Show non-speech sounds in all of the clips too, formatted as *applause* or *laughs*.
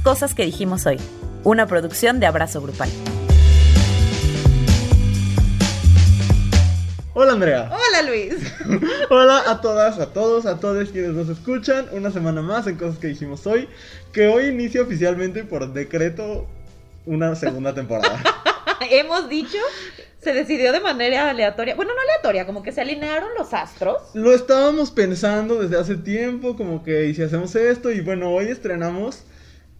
Cosas que dijimos hoy, una producción de Abrazo Grupal. Hola Andrea. Hola Luis. *laughs* Hola a todas, a todos, a todos quienes nos escuchan. Una semana más en Cosas que dijimos hoy. Que hoy inicia oficialmente por decreto una segunda *laughs* temporada. *laughs* Hemos dicho, se decidió de manera aleatoria. Bueno, no aleatoria, como que se alinearon los astros. Lo estábamos pensando desde hace tiempo, como que y si hacemos esto. Y bueno, hoy estrenamos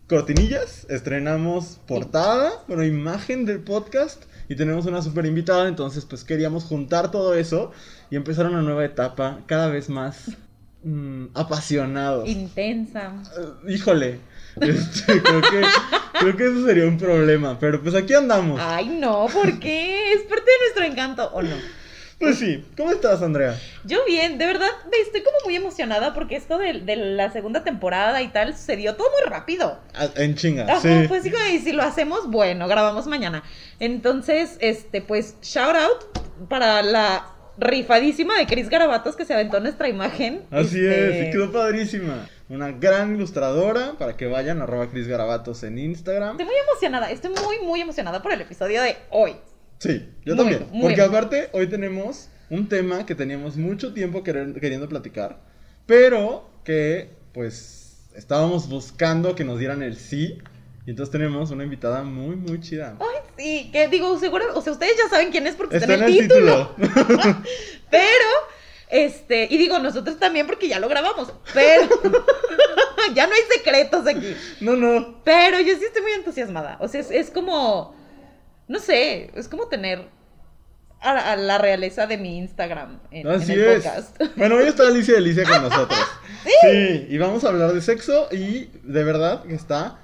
cortinillas, estrenamos portada, bueno, imagen del podcast y tenemos una super invitada, entonces pues queríamos juntar todo eso y empezar una nueva etapa cada vez más mm, apasionados. Intensa. Eh, híjole, *laughs* este, creo, que, creo que eso sería un problema, pero pues aquí andamos. Ay, no, ¿por qué? Es parte de nuestro encanto, ¿o no? Pues sí, ¿cómo estás, Andrea? Yo bien, de verdad, estoy como muy emocionada porque esto de, de la segunda temporada y tal sucedió todo muy rápido. Ah, En chinga, Ajá, sí. pues sí, y si lo hacemos, bueno, grabamos mañana. Entonces, este, pues, shout out para la rifadísima de Cris Garabatos que se aventó nuestra imagen. Así Este, es, y quedó padrísima. Una gran ilustradora para que vayan arroba Cris Garabatos en Instagram. Estoy muy emocionada, estoy muy, muy emocionada por el episodio de hoy. Sí, yo Muy, también. porque bien. aparte, hoy tenemos un tema que teníamos mucho tiempo queriendo platicar, pero que pues estábamos buscando que nos dieran el sí. Y entonces tenemos una invitada muy, muy chida. Ay, sí, que digo, seguro, o sea, ustedes ya saben quién es porque está, Está en el título. *laughs* Pero, este, y digo, nosotros también porque ya lo grabamos, pero *laughs* ya no hay secretos aquí. no, no. Pero yo sí estoy muy entusiasmada. O sea, es, es como, no sé, es como tener a, a la realeza de mi Instagram en, en Así el es. podcast. *laughs* Bueno, hoy está Alicia Delicia con nosotros. *laughs* ¿Sí? y vamos a hablar de sexo y de verdad que está...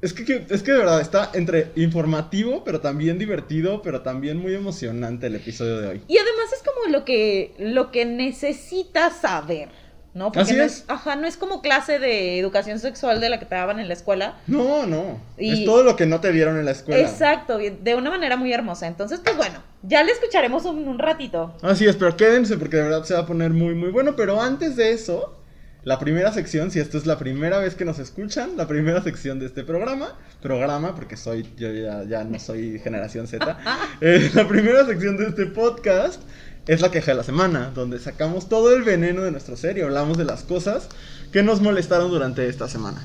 Es que, que- es que de verdad está entre informativo, pero también divertido, pero también muy emocionante el episodio de hoy. Y además es como lo que, lo que necesitas saber, ¿no? Porque Así no es. Ajá, no es como clase de educación sexual de la que te daban en la escuela. No, no. Y- Es todo lo que no te dieron en la escuela. Exacto, de una manera muy hermosa. Entonces, pues bueno, ya le escucharemos un, un ratito. Así es, pero quédense porque de verdad se va a poner muy, muy bueno. Pero antes de eso, la primera sección, si esto es la primera vez que nos escuchan, la primera sección de este programa, programa, porque soy, yo ya, ya no soy generación Z, *laughs* eh, la primera sección de este podcast es la queja de la semana, donde sacamos todo el veneno de nuestro ser y hablamos de las cosas que nos molestaron durante esta semana.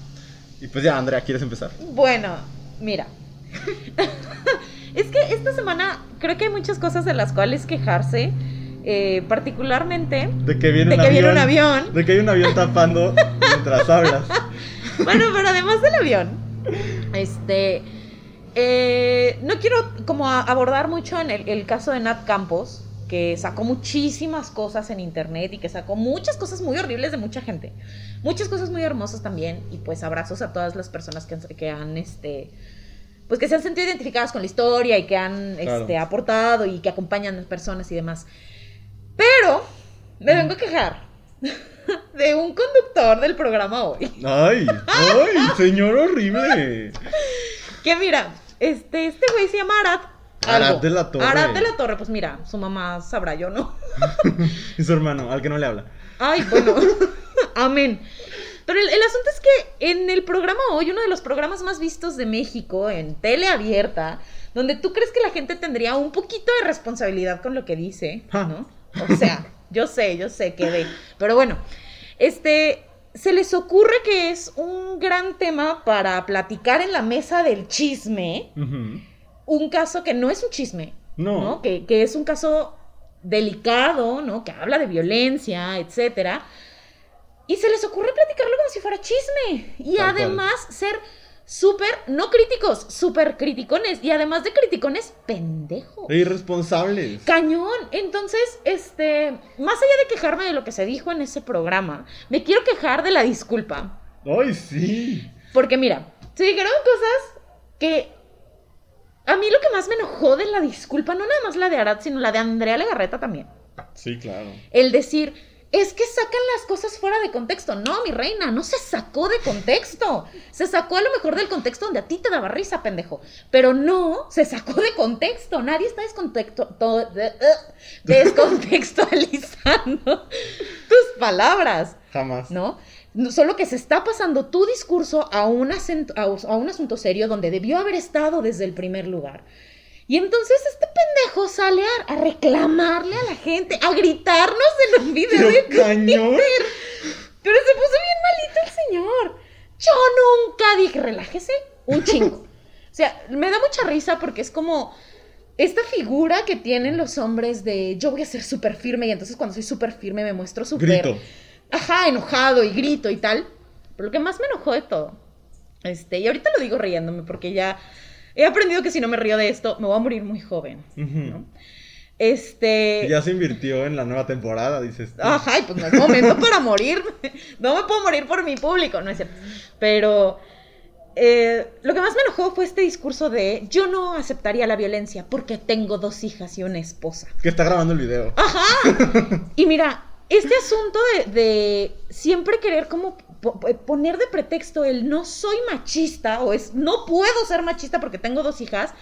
Y pues ya, Andrea, ¿quieres empezar? Bueno, mira. *laughs* es que esta semana creo que hay muchas cosas de las cuales quejarse. eh, particularmente. De que viene De un que avión. viene un avión. De que hay un avión tapando *laughs* mientras hablas. Bueno, pero además del avión. Este. eh, no quiero como abordar mucho en el, el caso de Nat Campos, que sacó muchísimas cosas en internet y que sacó muchas cosas muy horribles de mucha gente. Muchas cosas muy hermosas también. Y pues abrazos a todas las personas que han, que han este. Pues que se han sentido identificadas con la historia y que han Claro. este, aportado y que acompañan a las personas y demás. Pero me vengo a quejar *laughs* de un conductor del programa hoy. Ay, ay, señor horrible. *laughs* Que mira, este, este güey se llama Arad. Arad de la Torre. Arad de la Torre, pues mira, su mamá sabrá, yo no. *laughs* Y su hermano, al que no le habla. Ay, bueno, *laughs* amén. Pero el, el asunto es que en el programa hoy, uno de los programas más vistos de México, en tele abierta, donde tú crees que la gente tendría un poquito de responsabilidad con lo que dice, Ja. ¿no? O sea, yo sé, yo sé que de... Pero bueno, este, se les ocurre que es un gran tema para platicar en la mesa del chisme, Ujú. Un caso que no es un chisme, No. ¿no? Que, que es un caso delicado, ¿no? Que habla de violencia, etcétera. Y se les ocurre platicarlo como si fuera chisme. Y Tal cual. además ser súper, no críticos, súper criticones. Y además de criticones, pendejos. E irresponsables. Cañón. Entonces, este, más allá de quejarme de lo que se dijo en ese programa, me quiero quejar de la disculpa. Ay, sí. Porque mira, se dijeron cosas que a mí lo que más me enojó de la disculpa, no nada más la de Arad, sino la de Andrea Legarreta también. Sí, claro. El decir es que sacan las cosas fuera de contexto. No, mi reina, no se sacó de contexto. Se sacó a lo mejor del contexto donde a ti te daba risa, pendejo. Pero no, se sacó de contexto. Nadie está descontexto, to- de- uh, *laughs* descontextualizando tus palabras, Jamás. ¿no? Solo que se está pasando tu discurso a un, acento- a, a un asunto serio donde debió haber estado desde el primer lugar. Y entonces este pendejo sale a, a reclamarle a la gente, a gritarnos en un video Pero de cañón. Twitter. Pero se puso bien malito el señor. Yo nunca dije, relájese, un chingo. *laughs* O sea, me da mucha risa porque es como esta figura que tienen los hombres de yo voy a ser súper firme y entonces cuando soy súper firme me muestro súper... Grito. Ajá, enojado y grito y tal. Pero lo que más me enojó de todo, este, y ahorita lo digo riéndome porque ya he aprendido que si no me río de esto, me voy a morir muy joven. Este... Ya se invirtió en la nueva temporada, dices. tú. Ajá, y pues no es momento para morir. *laughs* No me puedo morir por mi público, no es cierto. Pero eh, lo que más me enojó fue este discurso de yo no aceptaría la violencia porque tengo dos hijas y una esposa. Que está grabando el video. Ajá. *laughs* Y mira, este asunto de, de siempre querer como po- po- poner de pretexto el no soy machista o es no puedo ser machista porque tengo dos hijas,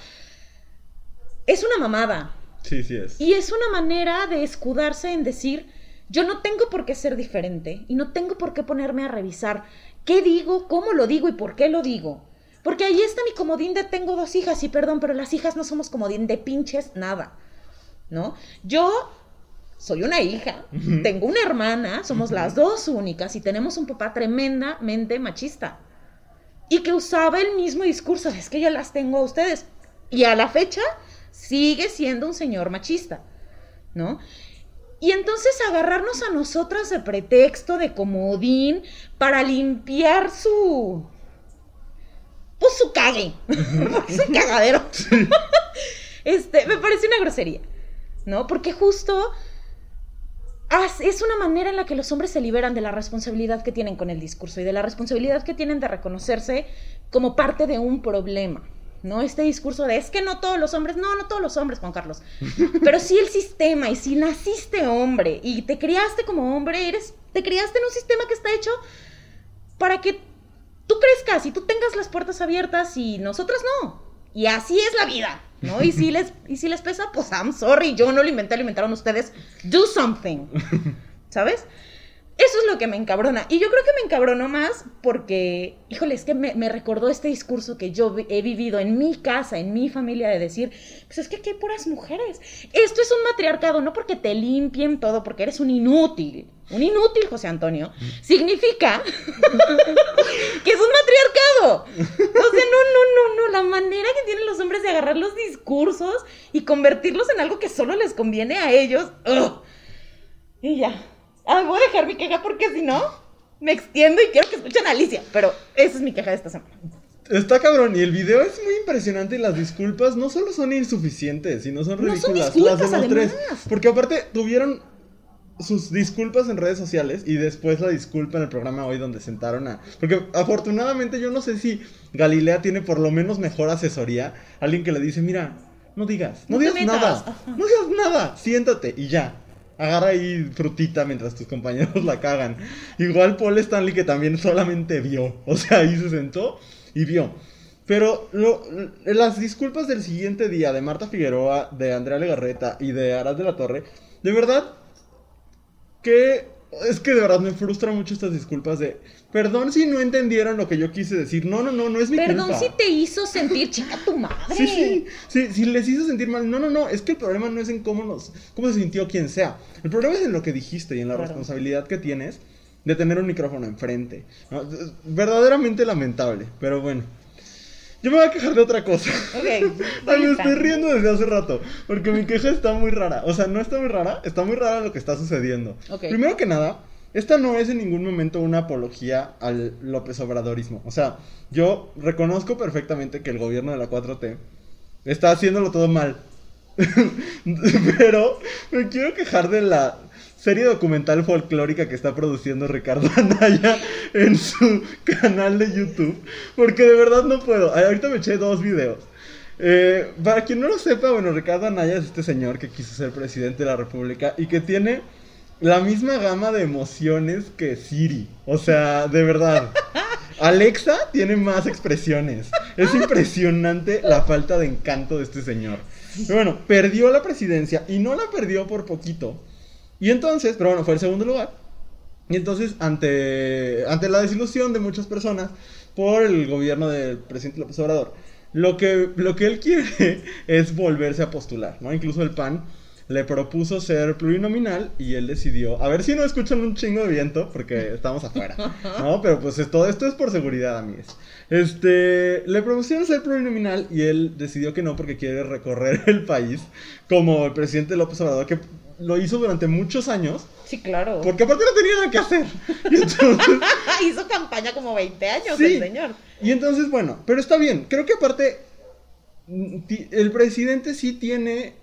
es una mamada. Sí, sí es. Y es una manera de escudarse en decir, yo no tengo por qué ser diferente y no tengo por qué ponerme a revisar qué digo, cómo lo digo y por qué lo digo. Porque ahí está mi comodín de tengo dos hijas y perdón, pero las hijas no somos comodín de pinches nada. ¿No? Yo soy una hija, tengo una hermana, somos las dos únicas y tenemos un papá tremendamente machista. Y que usaba el mismo discurso, es que ya las tengo a ustedes. Y a la fecha sigue siendo un señor machista, ¿no? Y entonces agarrarnos a nosotras de pretexto, de comodín, para limpiar su... Pues su cague, porque es un cagadero. *laughs* este, me parece una grosería, ¿no? Porque justo as- es una manera en la que los hombres se liberan de la responsabilidad que tienen con el discurso y de la responsabilidad que tienen de reconocerse como parte de un problema. ¿No? Este discurso de es que no todos los hombres, no, no todos los hombres, Juan Carlos, *laughs* pero sí el sistema, y si naciste hombre y te criaste como hombre, eres, te criaste en un sistema que está hecho para que tú crezcas y tú tengas las puertas abiertas y nosotras no. Y así es la vida, ¿no? Y si les, y si les pesa, pues I'm sorry, yo no lo inventé, lo inventaron ustedes. Do something, *laughs* ¿sabes? Eso es lo que me encabrona. Y yo creo que me encabronó más porque, híjole, es que me, recordó este discurso que yo he vivido en mi casa, en mi familia, de decir, pues es que aquí hay puras mujeres. Esto es un matriarcado, no porque te limpien todo, porque eres un inútil. Un inútil, José Antonio. Significa *laughs* que es un matriarcado. O sea, no, no, no, no. La manera que tienen los hombres de agarrar los discursos y convertirlos en algo que solo les conviene a ellos. Y ya. Ah, voy a dejar mi queja porque si no, me extiendo y quiero que escuchen a Alicia. Pero esa es mi queja de esta semana. Está cabrón, y el video es muy impresionante y las disculpas no solo son insuficientes, sino son No son ridículas. disculpas, las tres. Porque aparte tuvieron sus disculpas en redes sociales y después la disculpa en el programa hoy donde sentaron a... Porque afortunadamente yo no sé si Galilea tiene por lo menos mejor asesoría. Alguien que le dice, mira, no digas, no, digas nada, ajá. no digas nada, siéntate y ya. Agarra ahí frutita mientras tus compañeros *laughs* la cagan. Igual Paul Stanley que también solamente vio. O sea, ahí se sentó y vio. Pero las disculpas del siguiente día de Marta Figueroa, de Andrea Legarreta y de Aras de la Torre, de verdad que es que de verdad me frustra mucho estas disculpas de perdón si no entendieron lo que yo quise decir. No, no, no, no es mi Perdón culpa. si te hizo sentir chica tu madre. Sí, sí, sí, si les hizo sentir mal. No, no, no, es que el problema no es en cómo nos cómo se sintió quien sea. El problema es en lo que dijiste y en la Claro. responsabilidad que tienes de tener un micrófono enfrente. ¿no? Verdaderamente lamentable, pero bueno. Yo me voy a quejar de otra cosa. Ok. *laughs* Ay, me estoy riendo desde hace rato. Porque mi queja está muy rara. O sea, no está muy rara, está muy rara lo que está sucediendo. Ok. Primero que nada, esta no es en ningún momento una apología al López Obradorismo. O sea, yo reconozco perfectamente que el gobierno de la 4T está haciéndolo todo mal. *laughs* Pero me quiero quejar de la serie documental folclórica que está produciendo Ricardo *laughs* Anaya en su canal de YouTube. Porque de verdad no puedo. Ahorita me eché dos videos. Eh, para quien no lo sepa, bueno, Ricardo Anaya es este señor que quiso ser presidente de la República y que tiene la misma gama de emociones que Siri. O sea, de verdad. Alexa tiene más expresiones. Es impresionante la falta de encanto de este señor. Pero bueno, perdió la presidencia y no la perdió por poquito. Y entonces, pero bueno, fue el segundo lugar. Y entonces, ante, ante la desilusión de muchas personas por el gobierno del presidente López Obrador, lo que, lo que él quiere *laughs* es volverse a postular, ¿no? Incluso el PAN le propuso ser plurinominal y él decidió, a ver si no escuchan un chingo de viento porque estamos afuera, ¿no? Pero pues todo esto es por seguridad, amigos. Este, le propusieron ser plurinominal y él decidió que no porque quiere recorrer *laughs* el país como el presidente López Obrador que lo hizo durante muchos años. Sí, claro. Porque aparte no tenía nada que hacer. Y *laughs* entonces, *laughs* Hizo campaña como 20 años Sí. el señor. y entonces, bueno, pero está bien. Creo que aparte, el presidente sí tiene,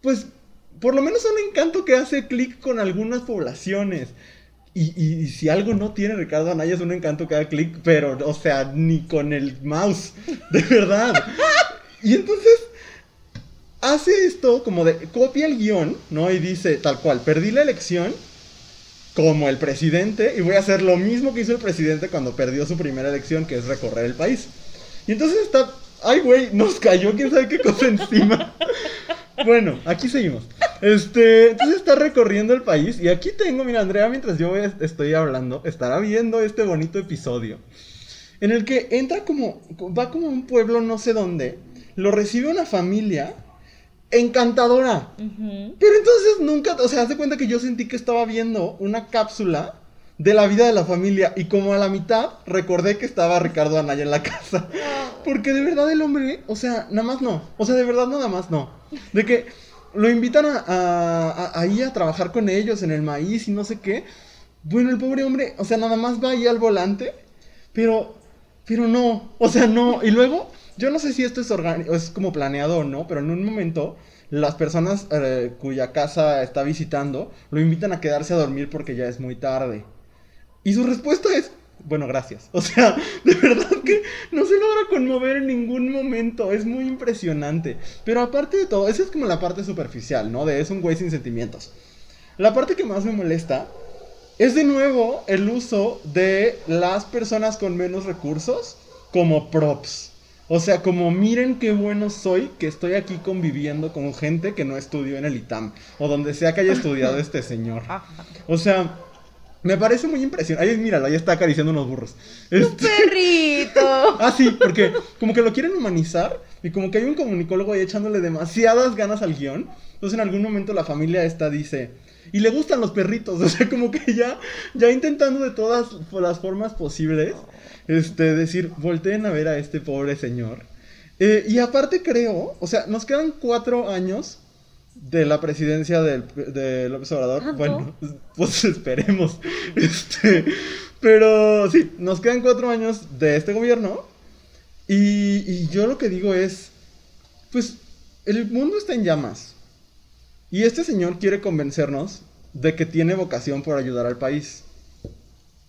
pues, por lo menos un encanto que hace clic con algunas poblaciones. Y, y- y si algo no tiene Ricardo Anaya es un encanto que haga clic, pero, o sea, ni con el mouse, de verdad. *laughs* Y entonces hace esto como de copia el guion, ¿no? Y dice tal cual, perdí la elección como el presidente y voy a hacer lo mismo que hizo el presidente cuando perdió su primera elección, que es recorrer el país. Y entonces está, ay güey, nos cayó quién sabe qué cosa *laughs* encima. Bueno, aquí seguimos. Este, entonces está recorriendo el país y aquí tengo, mira Andrea, mientras yo estoy hablando, estará viendo este bonito episodio en el que entra como, va como a un pueblo no sé dónde, lo recibe una familia encantadora. Pero entonces nunca, o sea, haz de cuenta que yo sentí que estaba viendo una cápsula de la vida de la familia y como a la mitad recordé que estaba Ricardo Anaya en la casa. *laughs* Porque de verdad el hombre, o sea, nada más no. O sea, de verdad nada más no. De que lo invitan a, a- a- ahí a trabajar con ellos en el maíz y no sé qué. Bueno, el pobre hombre, o sea, nada más va ahí al volante, pero, pero no, o sea, no. Y luego, yo no sé si esto es, como planeado o no, pero en un momento las personas eh, cuya casa está visitando lo invitan a quedarse a dormir porque ya es muy tarde. Y su respuesta es, bueno, gracias. O sea, *laughs* de verdad que no se logra conmover en ningún momento. Es muy impresionante. Pero aparte de todo, esa es como la parte superficial, ¿no? De es un güey sin sentimientos. La parte que más me molesta es de nuevo el uso de las personas con menos recursos como props. O sea, como miren qué bueno soy que estoy aquí conviviendo con gente que no estudió en el ITAM o donde sea que haya *laughs* estudiado este señor. Ajá. O sea, me parece muy impresionante. Ahí, míralo, ahí está acariciando unos burros. ¡Un Este- *laughs* perrito! Ah, sí, porque como que lo quieren humanizar y como que hay un comunicólogo ahí echándole demasiadas ganas al guion. Entonces en algún momento la familia esta dice, y le gustan los perritos, *laughs* o sea, como que ya, ya intentando de todas las formas posibles, este, decir, volteen a ver a este pobre señor. Eh, y aparte creo, o sea, nos quedan cuatro años de la presidencia del, de López Obrador. ¿Tanto? Bueno, *laughs* pues esperemos. Este, pero sí, nos quedan cuatro años de este gobierno. Y, y yo lo que digo es, pues el mundo está en llamas. Y este señor quiere convencernos de que tiene vocación por ayudar al país.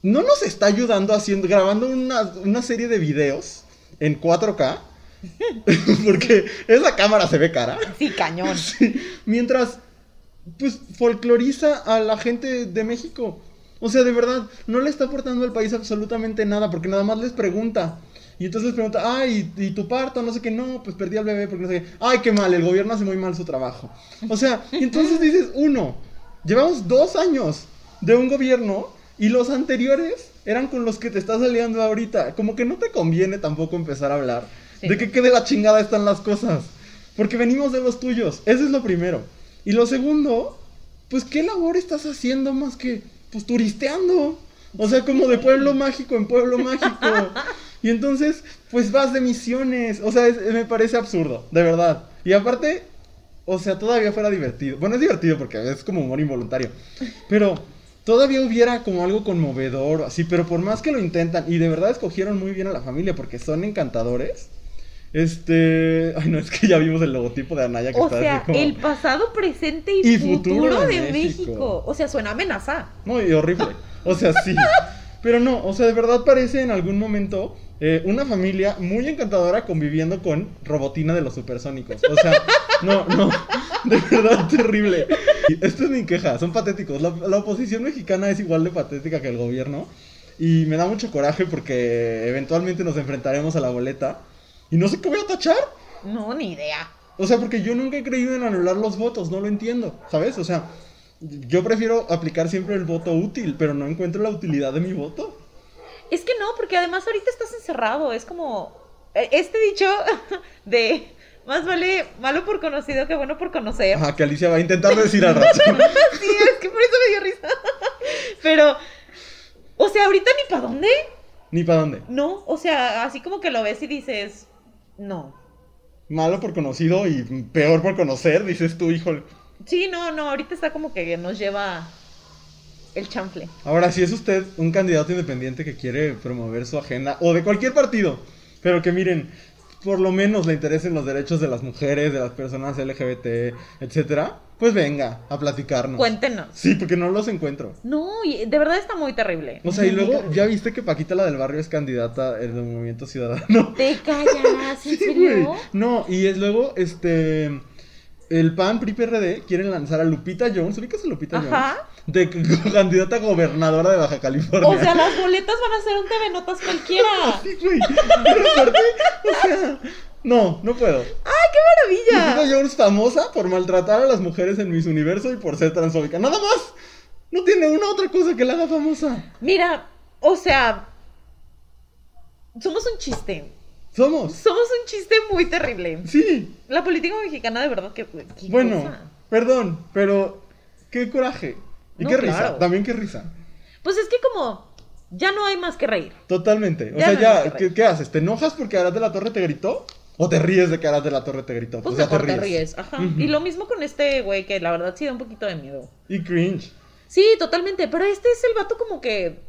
No nos está ayudando haciendo, grabando una, una serie de videos en 4K. *laughs* porque esa cámara se ve cara. Sí, cañón. *laughs* Sí, mientras, pues, folcloriza a la gente de México. O sea, de verdad, no le está aportando al país absolutamente nada, porque nada más les pregunta. Y entonces les pregunta, ay, ¿y tu parto? No sé qué, no, pues perdí al bebé porque no sé qué. Ay, qué mal, el gobierno hace muy mal su trabajo. O sea, y entonces dices, uno, llevamos dos años de un gobierno y los anteriores eran con los que te estás aliando ahorita. Como que no te conviene tampoco empezar a hablar Sí. de que qué de la chingada están las cosas. Porque venimos de los tuyos. Eso es lo primero. Y lo segundo, pues qué labor estás haciendo más que pues turisteando. O sea, como de pueblo mágico en pueblo mágico. *laughs* Y entonces, pues vas de misiones. O sea, es- me parece absurdo, de verdad. Y aparte, o sea, todavía fuera divertido. Bueno, es divertido porque es como humor involuntario. Pero todavía hubiera como algo conmovedor así. Pero por más que lo intentan, y de verdad escogieron muy bien a la familia porque son encantadores. Este. Ay, no, es que ya vimos el logotipo de Anaya que O está sea, así como. el pasado, presente y, Y futuro futuro, de de México. México. O sea, suena amenaza. No, y horrible. O sea, sí. *laughs* Pero no, o sea, de verdad parece en algún momento eh, una familia muy encantadora conviviendo con Robotina de los supersónicos. O sea, No, no, de verdad terrible. Esta es mi queja, son patéticos. La, la oposición mexicana es igual de patética que el gobierno. Y me da mucho coraje porque eventualmente nos enfrentaremos a la boleta. Y no sé qué voy a tachar. No, ni idea. O sea, porque yo nunca he creído en anular los votos, no lo entiendo, ¿sabes? O sea, yo prefiero aplicar siempre el voto útil, pero no encuentro la utilidad de mi voto. Es que no, porque además ahorita estás encerrado. Es como. eh, Este dicho *laughs* de. Más vale malo por conocido que bueno por conocer. Ajá, que Alicia va a intentar decir al rato. *laughs* Sí, es que por eso me dio risa. *laughs* Pero. O sea, ahorita ni para dónde. Ni para dónde. No, o sea, así como que lo ves y dices. No. Malo por conocido y peor por conocer, dices tú, híjole. Sí, no, no, ahorita está como que nos lleva el chanfle. Ahora, si es usted un candidato independiente que quiere promover su agenda, o de cualquier partido, pero que miren, por lo menos le interesen los derechos de las mujeres, de las personas LGBT, etcétera, pues venga a platicarnos. Cuéntenos. Sí, porque no los encuentro. No, y de verdad está muy terrible. O sea, y luego. ¿ya viste que Paquita la del barrio es candidata en el Movimiento Ciudadano? *laughs* ¿Te callas? ¿En *laughs* Sí, serio? No, y es luego, este. El PAN, PRI, PRD quieren lanzar a Lupita Jones. ¿Ubicas a Lupita Ajá. Jones? De *laughs* candidata a gobernadora de Baja California. O sea, las boletas van a ser un TV Notas cualquiera. *laughs* Sí, güey. Pero aparte, o sea. No, no puedo. ¡Ay, qué maravilla! Lupita Jones famosa por maltratar a las mujeres en Miss Universo y por ser transfóbica. Nada más. No tiene una otra cosa que la haga famosa. Mira, o sea, somos un chiste. Somos. Somos un chiste muy terrible. Sí. La política mexicana, de verdad, que. qué Bueno, cosa. perdón, pero qué coraje. Y No, qué risa. También qué risa. Pues es que como. Ya no hay más que reír. Totalmente. O Ya sea, no ya, ¿qué, haces? ¿Te enojas porque Arad de la Torre te gritó? ¿O te ríes de que Arad de la Torre te gritó? Pues o sea, mejor te ríes. Ajá. Ujú. Y lo mismo con este güey, que la verdad sí da un poquito de miedo. Y cringe. Sí, totalmente. Pero este es el vato como que.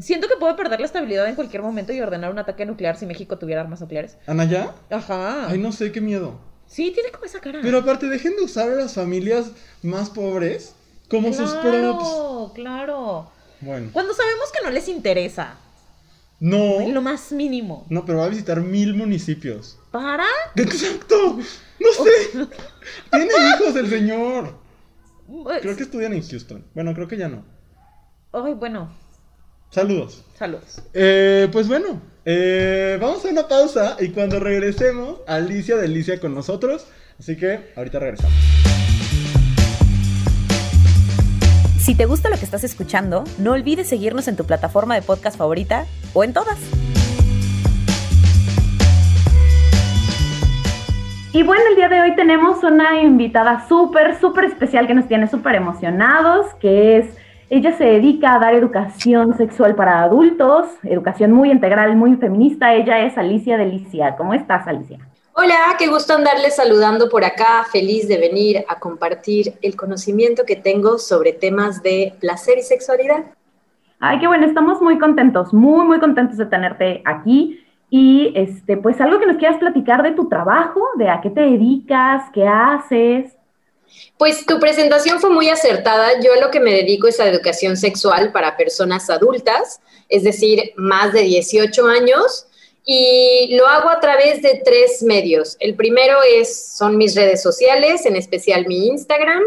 Siento que puede perder la estabilidad en cualquier momento y ordenar un ataque nuclear si México tuviera armas nucleares. ¿Anaya? Ajá. Ay, no sé, qué miedo. Sí, tiene como esa cara. Pero aparte, dejen de usar a las familias más pobres como sus props. Claro, claro. Bueno, Cuando sabemos que no les interesa, no. en lo más mínimo. No, pero va a visitar mil municipios. ¿Para? ¡Exacto! No sé. *laughs* Tiene hijos el señor. Creo que estudian en Houston. Bueno, creo que ya no. Ay, bueno, Saludos. saludos. Eh, pues bueno, eh, vamos a una pausa y cuando regresemos, Alicia Delicia con nosotros. Así que ahorita regresamos. Si te gusta lo que estás escuchando, no olvides seguirnos en tu plataforma de podcast favorita o en todas. Y bueno, el día de hoy tenemos una invitada súper, súper especial que nos tiene súper emocionados, que es, ella se dedica a dar educación sexual para adultos, educación muy integral, muy feminista. Ella es Alicia Delicia. ¿Cómo estás, Alicia? Hola, qué gusto andarles saludando por acá, feliz de venir a compartir el conocimiento que tengo sobre temas de placer y sexualidad. Ay, qué bueno, estamos muy contentos, muy, muy contentos de tenerte aquí. Y este, pues algo que nos quieras platicar de tu trabajo, de a qué te dedicas, qué haces. Pues tu presentación fue muy acertada. Yo a lo que me dedico es a educación sexual para personas adultas, es decir, más de 18 años, y lo hago a través de tres medios. El primero es, son mis redes sociales, en especial mi Instagram,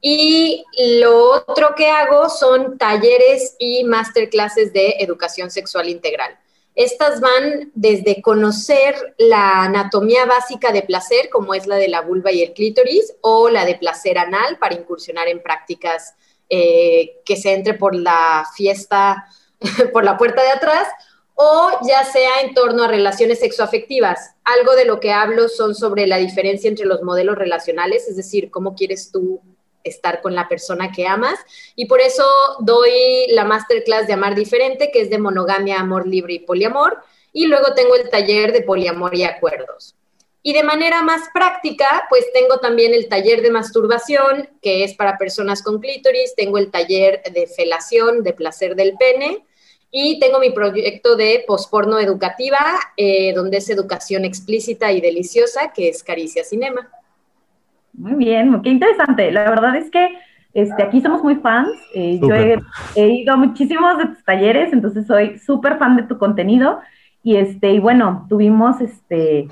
y lo otro que hago son talleres y masterclasses de educación sexual integral. Estas van desde conocer la anatomía básica de placer, como es la de la vulva y el clítoris, o la de placer anal para incursionar en prácticas eh, que se entre por la fiesta, *laughs* por la puerta de atrás, o ya sea en torno a relaciones sexoafectivas. Algo de lo que hablo son sobre la diferencia entre los modelos relacionales, es decir, cómo quieres tú estar con la persona que amas. Y por eso doy la masterclass de Amar Diferente, que es de monogamia, amor libre y poliamor. Y luego tengo el taller de poliamor y acuerdos. Y de manera más práctica, pues tengo también el taller de masturbación, que es para personas con clítoris. Tengo el taller de felación, de placer del pene. Y tengo mi proyecto de posporno educativa, eh, donde es educación explícita y deliciosa, que es Caricia Cinema. Muy bien, qué interesante. La verdad es que este, aquí somos muy fans. Eh, yo he, he, ido a muchísimos de tus talleres, entonces soy súper fan de tu contenido. Y, este, y bueno, tuvimos este,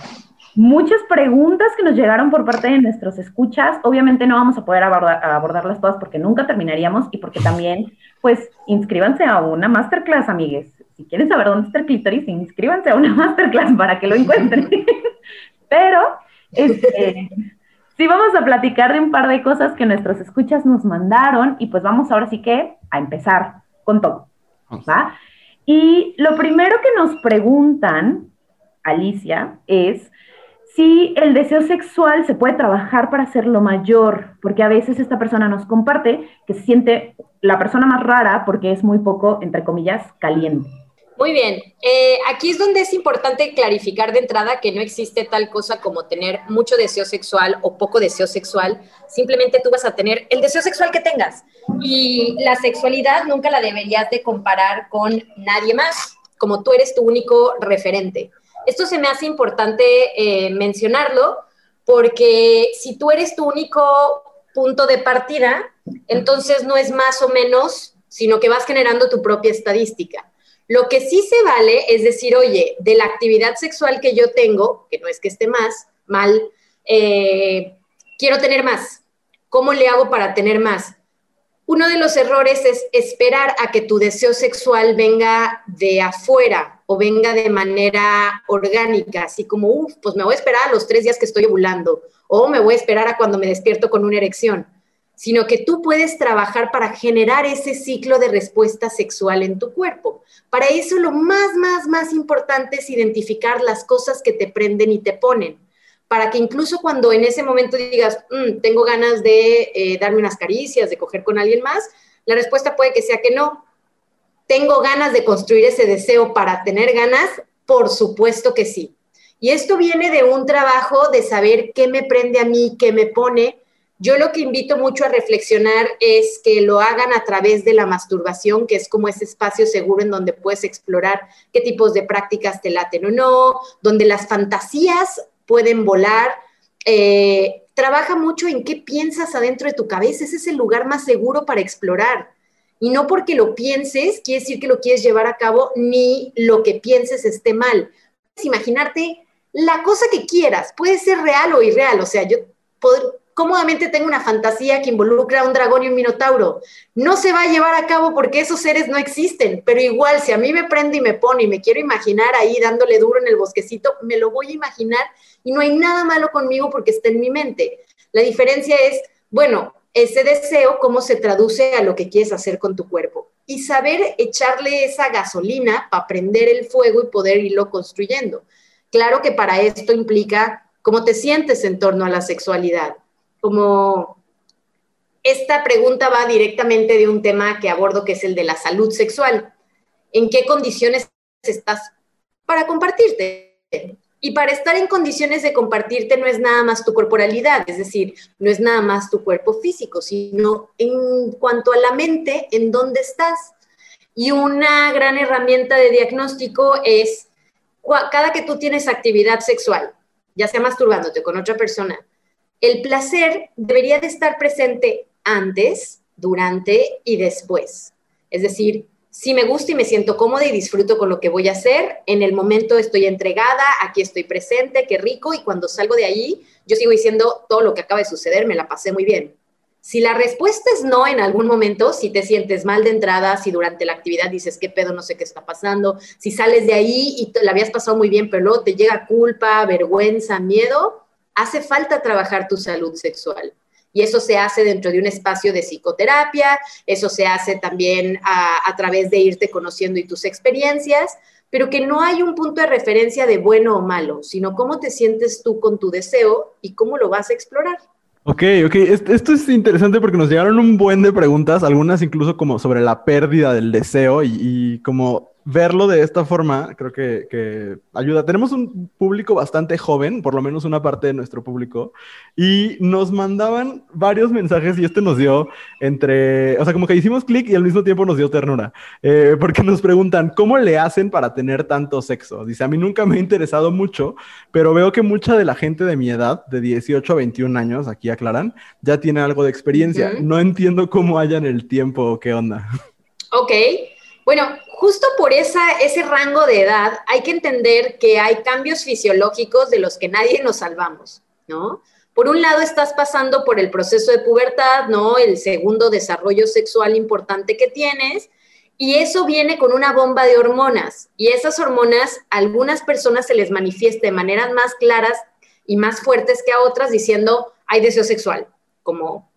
muchas preguntas que nos llegaron por parte de nuestros escuchas. Obviamente no vamos a poder abordarlas todas porque nunca terminaríamos y porque también, pues, inscríbanse a una masterclass, amigues. Si quieren saber dónde está el clítoris, inscríbanse a una *laughs* masterclass para que lo encuentren. *laughs* Pero, este, sí vamos a platicar de un par de cosas que nuestros escuchas nos mandaron y pues vamos ahora sí que a empezar con todo. ¿va? Y lo primero que nos preguntan, Alicia, es si el deseo sexual se puede trabajar para hacerlo mayor, porque a veces esta persona nos comparte que se siente la persona más rara porque es muy poco, entre comillas, caliente. Muy bien, eh, aquí es donde es importante clarificar de entrada que no existe tal cosa como tener mucho deseo sexual o poco deseo sexual, simplemente tú vas a tener el deseo sexual que tengas y la sexualidad nunca la deberías de comparar con nadie más, como tú eres tu único referente. Esto se me hace importante eh, mencionarlo porque si tú eres tu único punto de partida, entonces no es más o menos, sino que vas generando tu propia estadística. Lo que sí se vale es decir, oye, de la actividad sexual que yo tengo, que no es que esté más, mal, eh, quiero tener más. ¿Cómo le hago para tener más? Uno de los errores es esperar a que tu deseo sexual venga de afuera o venga de manera orgánica, así como, uff, pues me voy a esperar a los tres días que estoy ovulando o me voy a esperar a cuando me despierto con una erección sino que tú puedes trabajar para generar ese ciclo de respuesta sexual en tu cuerpo. Para eso lo más, más, más importante es identificar las cosas que te prenden y te ponen, para que incluso cuando en ese momento digas, mm, tengo ganas de eh, darme unas caricias, de coger con alguien más, la respuesta puede que sea que no. ¿Tengo ganas de construir ese deseo para tener ganas? Por supuesto que sí. Y esto viene de un trabajo de saber qué me prende a mí, qué me pone, yo lo que invito mucho a reflexionar es que lo hagan a través de la masturbación, que es como ese espacio seguro en donde puedes explorar qué tipos de prácticas te laten o no, donde las fantasías pueden volar. Eh, trabaja mucho en qué piensas adentro de tu cabeza, ese es el lugar más seguro para explorar. Y no porque lo pienses, quiere decir que lo quieres llevar a cabo, ni lo que pienses esté mal. Puedes imaginarte la cosa que quieras, puede ser real o irreal, o sea, yo cómodamente tengo una fantasía que involucra a un dragón y un minotauro. No se va a llevar a cabo porque esos seres no existen, pero igual si a mí me prende y me pone y me quiero imaginar ahí dándole duro en el bosquecito, me lo voy a imaginar y no hay nada malo conmigo porque está en mi mente. La diferencia es, bueno, ese deseo, cómo se traduce a lo que quieres hacer con tu cuerpo. Y saber echarle esa gasolina para prender el fuego y poder irlo construyendo. Claro que para esto implica cómo te sientes en torno a la sexualidad como esta pregunta va directamente de un tema que abordo, que es el de la salud sexual. ¿En qué condiciones estás para compartirte? Y para estar en condiciones de compartirte no es nada más tu corporalidad, es decir, no es nada más tu cuerpo físico, sino en cuanto a la mente, en dónde estás. Y una gran herramienta de diagnóstico es cada que tú tienes actividad sexual, ya sea masturbándote con otra persona, el placer debería de estar presente antes, durante y después. Es decir, si me gusta y me siento cómoda y disfruto con lo que voy a hacer, en el momento estoy entregada, aquí estoy presente, qué rico, y cuando salgo de ahí, yo sigo diciendo todo lo que acaba de suceder, me la pasé muy bien. Si la respuesta es no en algún momento, si te sientes mal de entrada, si durante la actividad dices qué pedo, no sé qué está pasando, si sales de ahí y la habías pasado muy bien, pero luego te llega culpa, vergüenza, miedo, hace falta trabajar tu salud sexual. Y eso se hace dentro de un espacio de psicoterapia, eso se hace también a, través de irte conociendo y tus experiencias, pero que no hay un punto de referencia de bueno o malo, sino cómo te sientes tú con tu deseo y cómo lo vas a explorar. Ok, ok, esto es interesante porque nos llegaron un buen de preguntas, algunas incluso como sobre la pérdida del deseo y, y como verlo de esta forma creo que, ayuda. Tenemos un público bastante joven, por lo menos una parte de nuestro público, y nos mandaban varios mensajes y este nos dio entre, o sea, como que hicimos clic y al mismo tiempo nos dio ternura, eh, porque nos preguntan, ¿cómo le hacen para tener tanto sexo? Dice, a mí nunca me ha interesado mucho, pero veo que mucha de la gente de mi edad, de 18 a 21 años, aquí aclaran, ya tiene algo de experiencia. No entiendo cómo hayan el tiempo o qué onda. Ok. Bueno, justo por ese rango de edad hay que entender que hay cambios fisiológicos de los que nadie nos salvamos, ¿no? Por un lado estás pasando por el proceso de pubertad, ¿no? El segundo desarrollo sexual importante que tienes, y eso viene con una bomba de hormonas. Y esas hormonas, a algunas personas se les manifiesta de maneras más claras y más fuertes que a otras diciendo, hay deseo sexual, como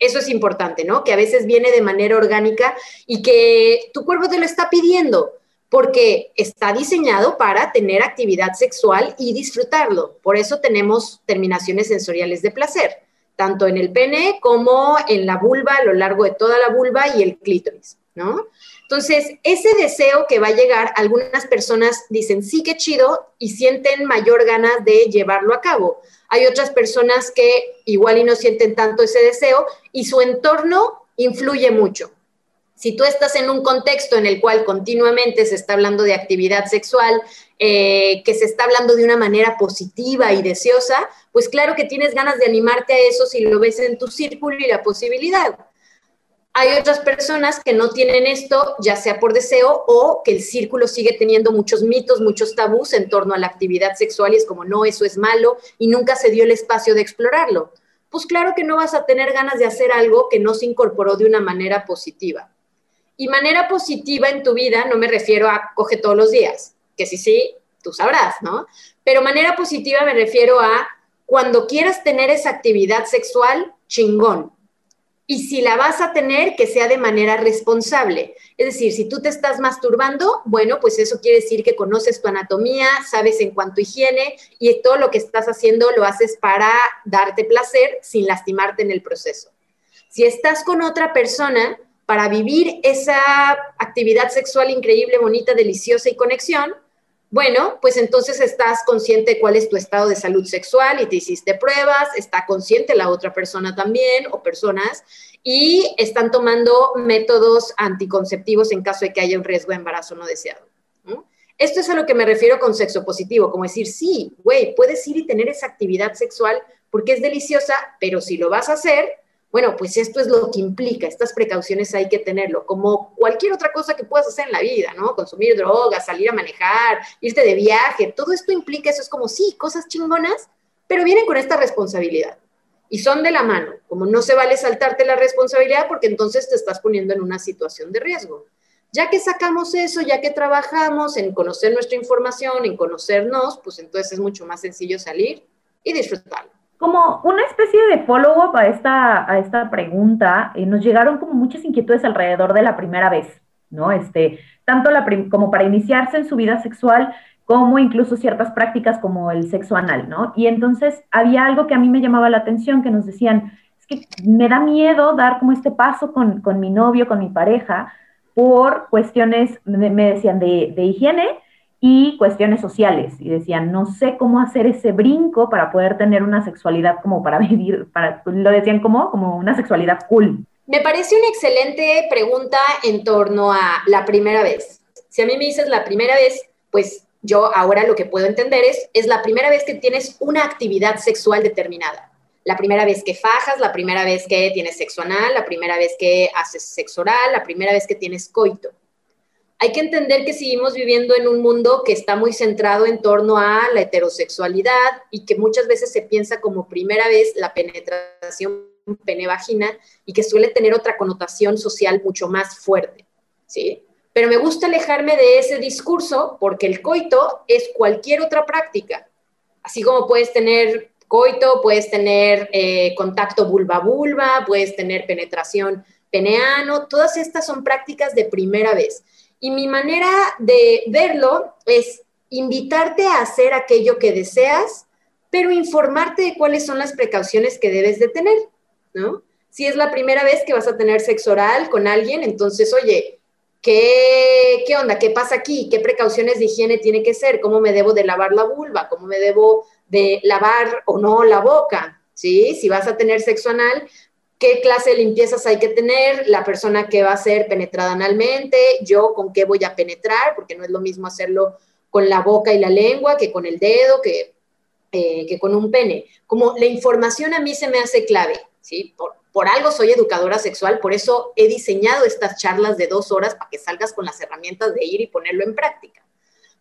eso es importante, ¿no? Que a veces viene de manera orgánica y que tu cuerpo te lo está pidiendo porque está diseñado para tener actividad sexual y disfrutarlo. Por eso tenemos terminaciones sensoriales de placer, tanto en el pene como en la vulva, a lo largo de toda la vulva y el clítoris, ¿no? Entonces, ese deseo que va a llegar, algunas personas dicen, sí, qué chido, y sienten mayor ganas de llevarlo a cabo. Hay otras personas que igual y no sienten tanto ese deseo y su entorno influye mucho. Si tú estás en un contexto en el cual continuamente se está hablando de actividad sexual, eh, que se está hablando de una manera positiva y deseosa, pues claro que tienes ganas de animarte a eso si lo ves en tu círculo y la posibilidad. Hay otras personas que no tienen esto, ya sea por deseo o que el círculo sigue teniendo muchos mitos, muchos tabús en torno a la actividad sexual y es como, no, eso es malo y nunca se dio el espacio de explorarlo. Pues claro que no vas a tener ganas de hacer algo que no se incorporó de una manera positiva. Y manera positiva en tu vida no me refiero a coge todos los días, que sí, sí, tú sabrás, ¿no? Pero manera positiva me refiero a cuando quieras tener esa actividad sexual, chingón, y si la vas a tener, que sea de manera responsable. Es decir, si tú te estás masturbando, bueno, pues eso quiere decir que conoces tu anatomía, sabes en cuanto a higiene y todo lo que estás haciendo lo haces para darte placer sin lastimarte en el proceso. Si estás con otra persona para vivir esa actividad sexual increíble, bonita, deliciosa y conexión, bueno, pues entonces estás consciente de cuál es tu estado de salud sexual y te hiciste pruebas, está consciente la otra persona también o personas y están tomando métodos anticonceptivos en caso de que haya un riesgo de embarazo no deseado. Esto es a lo que me refiero con sexo positivo, como decir, sí, güey, puedes ir y tener esa actividad sexual porque es deliciosa, pero si lo vas a hacer, bueno, pues esto es lo que implica, estas precauciones hay que tenerlo, como cualquier otra cosa que puedas hacer en la vida, ¿no? Consumir drogas, salir a manejar, irte de viaje, todo esto implica, eso es como, sí, cosas chingonas, pero vienen con esta responsabilidad. Y son de la mano, como no se vale saltarte la responsabilidad porque entonces te estás poniendo en una situación de riesgo. Ya que sacamos eso, ya que trabajamos en conocer nuestra información, en conocernos, pues entonces es mucho más sencillo salir y disfrutarlo como una especie de follow-up a esta, a esta pregunta, eh, nos llegaron como muchas inquietudes alrededor de la primera vez, ¿no? Este, tanto la como para iniciarse en su vida sexual, como incluso ciertas prácticas como el sexo anal, ¿no? Y entonces había algo que a mí me llamaba la atención, que nos decían, es que me da miedo dar como este paso con, con mi novio, con mi pareja, por cuestiones, me, decían, de, de higiene, y cuestiones sociales. Y decían, no sé cómo hacer ese brinco para poder tener una sexualidad como para *laughs* vivir, para, lo decían como, como una sexualidad cool. Me parece una excelente pregunta en torno a la primera vez. Si a mí me dices la primera vez, pues yo ahora lo que puedo entender es, es la primera vez que tienes una actividad sexual determinada. La primera vez que fajas, la primera vez que tienes sexo anal, la primera vez que haces sexo oral, la primera vez que tienes coito hay que entender que seguimos viviendo en un mundo que está muy centrado en torno a la heterosexualidad y que muchas veces se piensa como primera vez la penetración pene-vagina y que suele tener otra connotación social mucho más fuerte, ¿sí? Pero me gusta alejarme de ese discurso porque el coito es cualquier otra práctica. Así como puedes tener coito, puedes tener eh, contacto vulva-vulva, puedes tener penetración peneano, todas estas son prácticas de primera vez. Y mi manera de verlo es invitarte a hacer aquello que deseas, pero informarte de cuáles son las precauciones que debes de tener, ¿no? Si es la primera vez que vas a tener sexo oral con alguien, entonces, oye, ¿qué, qué onda? ¿Qué pasa aquí? ¿Qué precauciones de higiene tiene que ser? ¿Cómo me debo de lavar la vulva? ¿Cómo me debo de lavar o no la boca? ¿Sí? Si vas a tener sexo anal, qué clase de limpiezas hay que tener, la persona que va a ser penetrada analmente, yo con qué voy a penetrar, porque no es lo mismo hacerlo con la boca y la lengua que con el dedo, que, eh, que con un pene. Como la información a mí se me hace clave, ¿sí? Por, por algo soy educadora sexual, por eso he diseñado estas charlas de dos horas para que salgas con las herramientas de ir y ponerlo en práctica.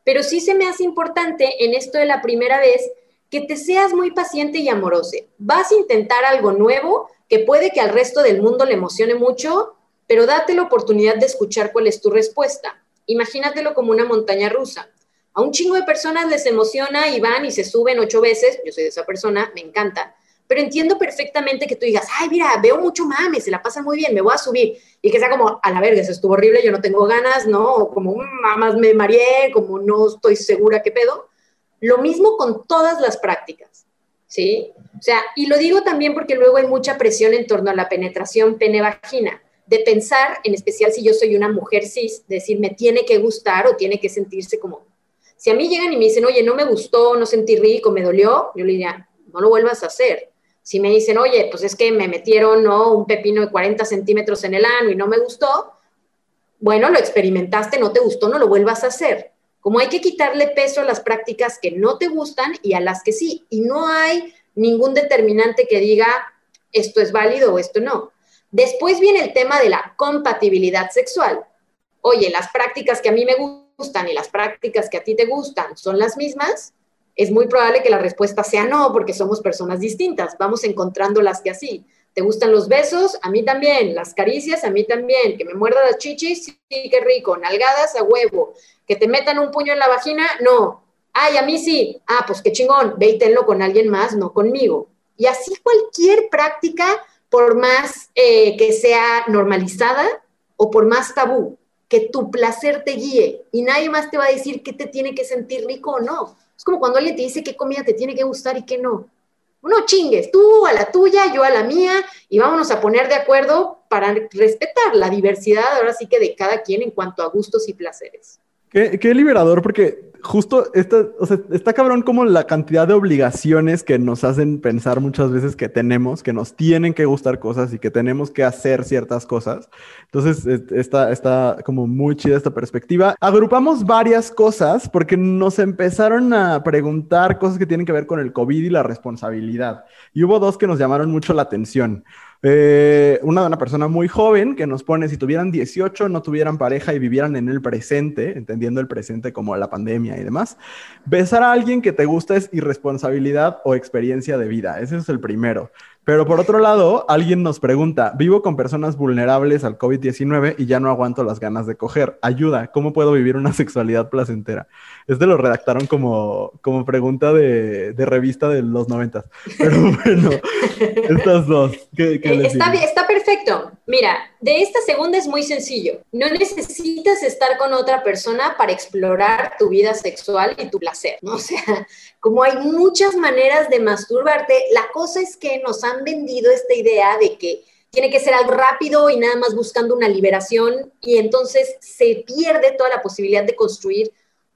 Pero sí se me hace importante en esto de la primera vez que te seas muy paciente y amoroso. Vas a intentar algo nuevo que puede que al resto del mundo le emocione mucho, pero date la oportunidad de escuchar cuál es tu respuesta. Imagínatelo como una montaña rusa. A un chingo de personas les emociona y van y se suben ocho veces, yo soy de esa persona, me encanta, pero entiendo perfectamente que tú digas, ay, mira, veo mucho mame, se la pasa muy bien, me voy a subir, y que sea como, a la verga, eso estuvo horrible, yo no tengo ganas, ¿no? Como, mamás mm, me mareé, como no estoy segura qué pedo. Lo mismo con todas las prácticas, ¿sí? O sea, y lo digo también porque luego hay mucha presión en torno a la penetración pene-vagina, de pensar, en especial si yo soy una mujer cis, decir, me tiene que gustar o tiene que sentirse como... Si a mí llegan y me dicen, oye, no me gustó, no sentí rico, me dolió, yo le diría, no lo vuelvas a hacer si me dicen, oye, pues es que me metieron ¿no? un pepino de 40 centímetros en el ano y no me gustó, bueno, lo experimentaste, no te gustó, no lo vuelvas a hacer. Como hay que quitarle peso a las prácticas que no te gustan y a las que sí. Y no hay ningún determinante que diga esto es válido o esto no. Después viene el tema de la compatibilidad sexual. Oye, las prácticas que a mí me gustan y las prácticas que a ti te gustan son las mismas es muy probable que la respuesta sea no, porque somos personas distintas, vamos encontrando las que así. ¿Te gustan los besos? A mí también. ¿Las caricias? A mí también. ¿Que me muerda las chichis? Sí, qué rico. ¿Nalgadas? A huevo. ¿Que te metan un puño en la vagina? No. Ay, a mí sí. Ah, pues qué chingón. Ve con alguien más, no conmigo. Y así cualquier práctica, por más eh, que sea normalizada o por más tabú, que tu placer te guíe y nadie más te va a decir que te tiene que sentir rico o no. Es como cuando alguien te dice qué comida te tiene que gustar y qué no. No chingues, tú a la tuya, yo a la mía, y vámonos a poner de acuerdo para respetar la diversidad ahora sí que de cada quien en cuanto a gustos y placeres. Qué, liberador, porque justo está, o sea, está cabrón como la cantidad de obligaciones que nos hacen pensar muchas veces que tenemos, que nos tienen que gustar cosas y que tenemos que hacer ciertas cosas. Entonces, está, está como muy chida esta perspectiva. Agrupamos varias cosas porque nos empezaron a preguntar cosas que tienen que ver con el COVID y la responsabilidad. Y hubo dos que nos llamaron mucho la atención. Eh, una de una persona muy joven que nos pone, si tuvieran 18, no tuvieran pareja y vivieran en el presente, entendiendo el presente como la pandemia y demás, besar a alguien que te gusta es irresponsabilidad o experiencia de vida. Ese es el primero. Pero por otro lado, alguien nos pregunta, vivo con personas vulnerables al COVID-19 y ya no aguanto las ganas de coger. Ayuda, ¿cómo puedo vivir una *laughs* sexualidad placentera? Este lo redactaron como, como pregunta de, revista de los noventas. Pero *laughs* bueno, estas dos. ¿qué, está, está perfecto. Mira, de esta segunda es muy sencillo. No necesitas estar con otra persona para explorar tu vida sexual y tu placer, ¿no? *laughs* O sea, como hay muchas maneras de masturbarte, la cosa es que nos han vendido esta idea de que tiene que ser algo rápido y nada más buscando una liberación y entonces se pierde toda la posibilidad de construir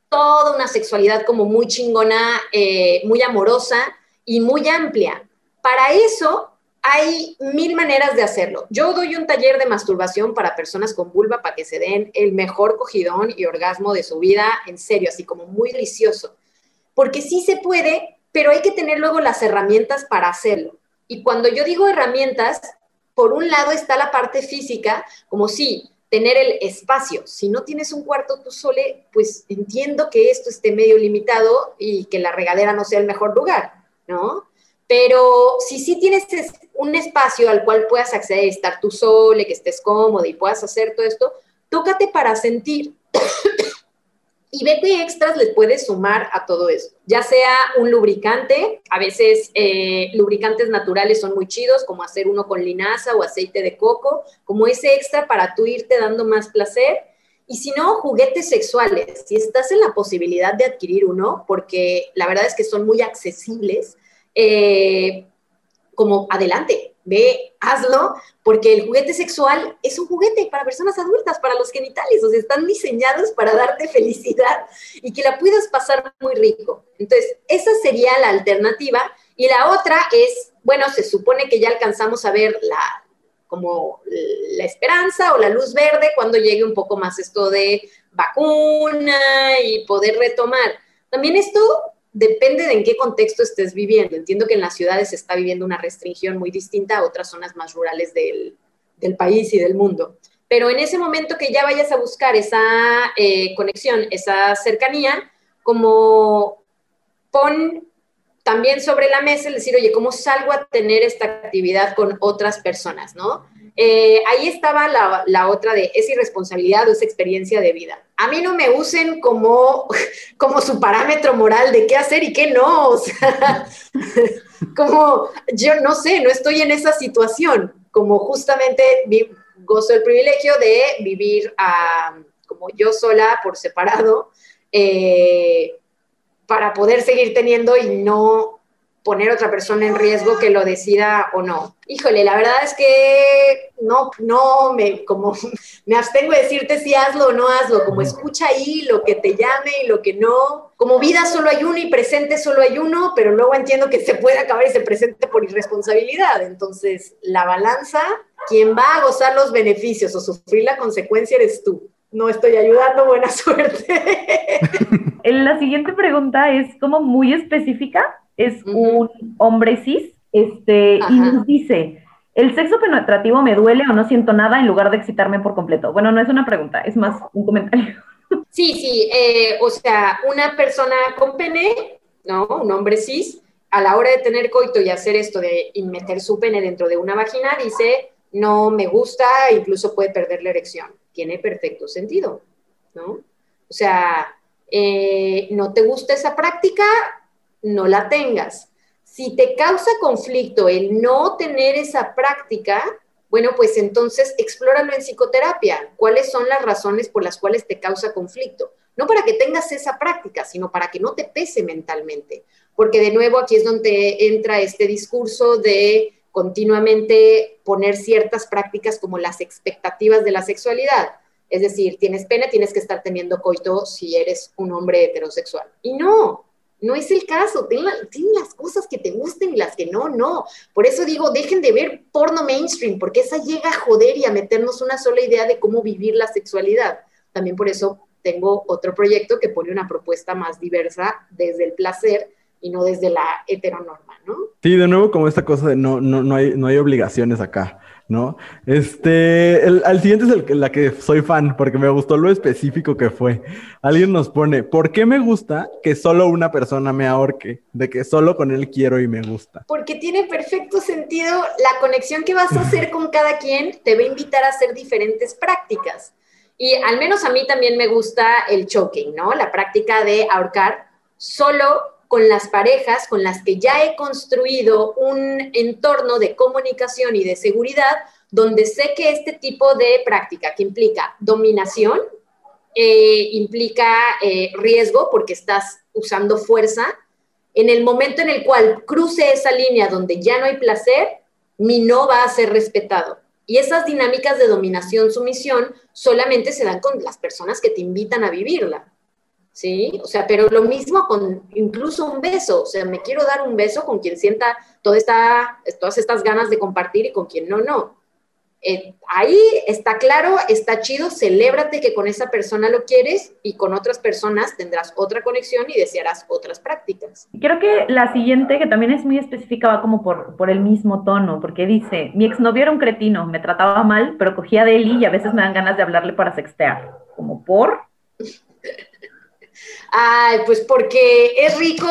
toda una sexualidad como muy chingona, eh, muy amorosa y muy amplia. Para eso hay mil maneras de hacerlo. Yo doy un taller de masturbación para personas con vulva para que se den el mejor cogidón y orgasmo de su vida, en serio, así como muy delicioso porque sí se puede, pero hay que tener luego las herramientas para hacerlo. Y cuando yo digo herramientas, por un lado está la parte física, como si tener el espacio. Si no tienes un cuarto tú sole, pues entiendo que esto esté medio limitado y que la regadera no sea el mejor lugar, ¿no? Pero si sí tienes un espacio al cual puedas acceder, estar tú sole, que estés cómodo y puedas hacer todo esto, tócate para sentir *coughs* y ve qué extras les puedes sumar a todo eso. Ya sea un lubricante, a veces eh, lubricantes naturales son muy chidos, como hacer uno con linaza o aceite de coco, como ese extra para tú irte dando más placer. Y si no, juguetes sexuales. Si estás en la posibilidad de adquirir uno, porque la verdad es que son muy accesibles, eh, como adelante, ve, hazlo, porque el juguete sexual es un juguete para personas adultas, para los genitales, o sea, están diseñados para darte felicidad y que la puedas pasar muy rico. Entonces, esa sería la alternativa. Y la otra es, bueno, se supone que ya alcanzamos a ver la como la esperanza o la luz verde cuando llegue un poco más esto de vacuna y poder retomar. También esto depende de en qué contexto estés viviendo. Entiendo que en las ciudades se está viviendo una restricción muy distinta a otras zonas más rurales del, país y del mundo. Pero en ese momento que ya vayas a buscar esa eh, conexión, esa cercanía, como pon también sobre la mesa el decir, oye, ¿cómo salgo a tener esta actividad con otras personas, no? Eh, ahí estaba la, la, otra de esa irresponsabilidad o esa experiencia de vida. A mí no me usen como, *laughs* como su parámetro moral de qué hacer y qué no. *laughs* O sea, como yo no sé, no estoy en esa situación. Como justamente gozo el privilegio de vivir como yo sola por separado. Eh, para poder seguir teniendo y no poner a otra persona en riesgo que lo decida o no. Híjole, la verdad es que no, no, me, como *laughs* me abstengo de decirte si hazlo o no hazlo, como escucha ahí lo que te llame y lo que no. Como vida solo hay uno y presente solo hay uno, pero luego entiendo que se puede acabar ese presente por irresponsabilidad. Entonces, la balanza, quien va a gozar los beneficios o sufrir la consecuencia eres tú. No estoy ayudando, buena *laughs* suerte. *laughs* La siguiente pregunta es como muy específica. Es un hombre cis, este, y nos dice, ¿el sexo penetrativo me duele o no siento nada en lugar de excitarme por completo? Bueno, no es una pregunta, es más un comentario. *laughs* Sí, sí, eh, o sea, una persona con pene, ¿no? Un hombre cis, a la hora de tener coito y hacer esto de meter su pene dentro de una vagina, dice, no me gusta, incluso puede perder la erección. Tiene perfecto sentido, ¿no? O sea, eh, no te gusta esa práctica, no la tengas. Si te causa conflicto el no tener esa práctica, bueno, pues entonces explóralo en psicoterapia. ¿Cuáles son las razones por las cuales te causa conflicto? No para que tengas esa práctica, sino para que no te pese mentalmente. Porque de nuevo aquí es donde entra este discurso de continuamente poner ciertas prácticas como las expectativas de la sexualidad. Es decir, tienes pena, tienes que estar teniendo coito si eres un hombre heterosexual. Y no, no es el caso. Ten, las cosas que te gusten y las que no, no. Por eso digo, dejen de ver porno mainstream, porque esa llega a joder y a meternos una sola idea de cómo vivir la sexualidad. También por eso tengo otro proyecto que pone una propuesta más diversa desde el placer y no desde la heteronorma, ¿no? Sí, de nuevo como esta cosa de no, no, no, hay, no hay obligaciones acá. ¿No? Este, el, al siguiente es el, la que soy fan, porque me gustó lo específico que fue. Alguien nos pone, ¿por qué me gusta que solo una persona me ahorque? De que solo con él quiero y me gusta. Porque tiene perfecto sentido la conexión que vas a hacer con cada quien, te va a invitar a hacer diferentes prácticas. Y al menos a mí también me gusta el choking, ¿no? La práctica de ahorcar solo con las parejas con las que ya he construido un entorno de comunicación y de seguridad donde sé que este tipo de práctica que implica dominación, eh, implica eh, riesgo porque estás usando fuerza, en el momento en el cual cruce esa línea donde ya no hay placer, mi no va a ser respetado. Y esas dinámicas de dominación-sumisión solamente se dan con las personas que te invitan a vivirla. ¿Sí? O sea, pero lo mismo con incluso un beso, o sea, me quiero dar un beso con quien sienta toda esta, todas estas ganas de compartir y con quien no, no. Eh, ahí está claro, está chido, celébrate que con esa persona lo quieres y con otras personas tendrás otra conexión y desearás otras prácticas. Creo que la siguiente, que también es muy específica, va como por, por el mismo tono, porque dice, mi exnovio era un cretino, me trataba mal, pero cogía de él y a veces me dan ganas de hablarle para sextear, como por... Ay, pues porque es rico.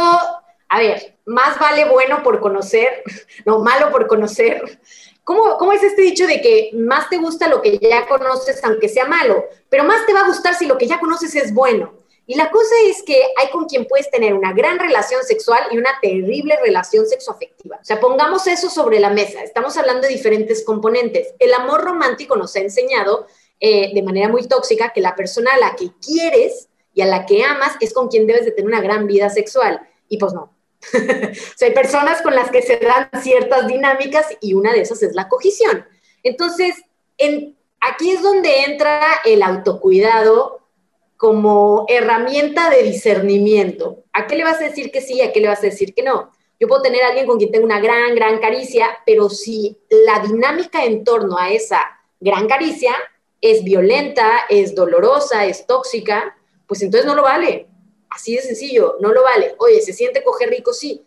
A ver, más vale bueno por conocer, *laughs* no, malo por conocer. ¿Cómo, ¿Cómo, es este dicho de que más te gusta lo que ya conoces, aunque sea malo, pero más te va a gustar si lo que ya conoces es bueno? Y la cosa es que hay con quien puedes tener una gran relación sexual y una terrible relación sexoafectiva. O sea, pongamos eso sobre la mesa. Estamos hablando de diferentes componentes. El amor romántico nos ha enseñado eh, de manera muy tóxica que la persona a la que quieres y a la que amas es con quien debes de tener una gran vida sexual. Y pues no. *laughs* o hay personas con las que se dan ciertas dinámicas y una de esas es la cogición. Entonces, en, aquí es donde entra el autocuidado como herramienta de discernimiento. ¿A qué le vas a decir que sí? ¿A qué le vas a decir que no? Yo puedo tener a alguien con quien tengo una gran, gran caricia, pero si la dinámica en torno a esa gran caricia es violenta, es dolorosa, es tóxica, pues entonces no lo vale. Así de sencillo, no lo vale. Oye, ¿se siente coger rico? Sí.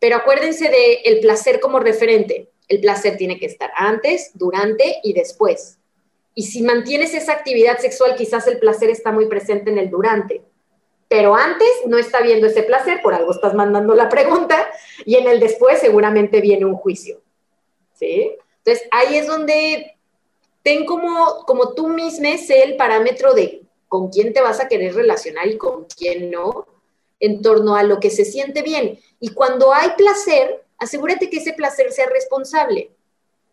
Pero acuérdense de el placer como referente. El placer tiene que estar antes, durante y después. Y si mantienes esa actividad sexual, quizás el placer está muy presente en el durante. Pero antes no está viendo ese placer, por algo estás mandando la pregunta, y en el después seguramente viene un juicio. ¿Sí? Entonces ahí es donde ten como, como tú mismo sé el parámetro de con quién te vas a querer relacionar y con quién no, en torno a lo que se siente bien. Y cuando hay placer, asegúrate que ese placer sea responsable.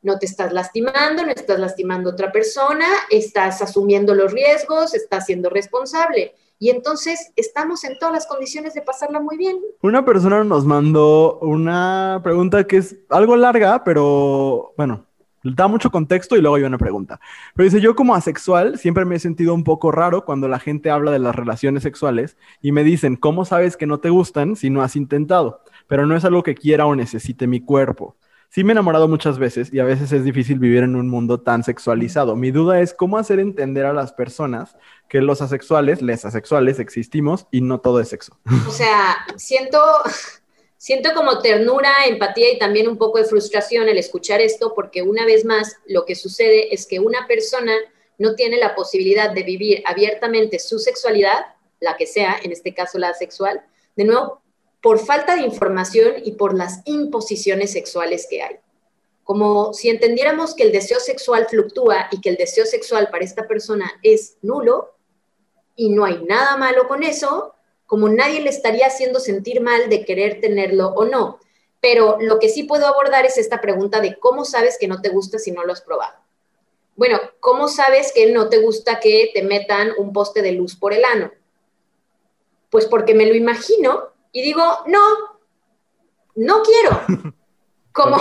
No te estás lastimando, no estás lastimando a otra persona, estás asumiendo los riesgos, estás siendo responsable. Y entonces estamos en todas las condiciones de pasarla muy bien. Una persona nos mandó una pregunta que es algo larga, pero bueno, da mucho contexto y luego hay una pregunta. Pero dice, yo como asexual siempre me he sentido un poco raro cuando la gente habla de las relaciones sexuales y me dicen, ¿cómo sabes que no te gustan si no has intentado? Pero no es algo que quiera o necesite mi cuerpo. Sí me he enamorado muchas veces y a veces es difícil vivir en un mundo tan sexualizado. Mi duda es cómo hacer entender a las personas que los asexuales, les asexuales, existimos y no todo es sexo. O sea, siento, siento como ternura, empatía y también un poco de frustración el escuchar esto, porque una vez más lo que sucede es que una persona no tiene la posibilidad de vivir abiertamente su sexualidad, la que sea, en este caso la sexual, de nuevo, por falta de información y por las imposiciones sexuales que hay. Como si entendiéramos que el deseo sexual fluctúa y que el deseo sexual para esta persona es nulo y no hay nada malo con eso, como nadie le estaría haciendo sentir mal de querer tenerlo o no. Pero lo que sí puedo abordar es esta pregunta de cómo sabes que no te gusta si no lo has probado. Bueno, ¿cómo sabes que no te gusta que te metan un poste de luz por el ano? Pues porque me lo imagino y digo, no, no quiero. *laughs* Como,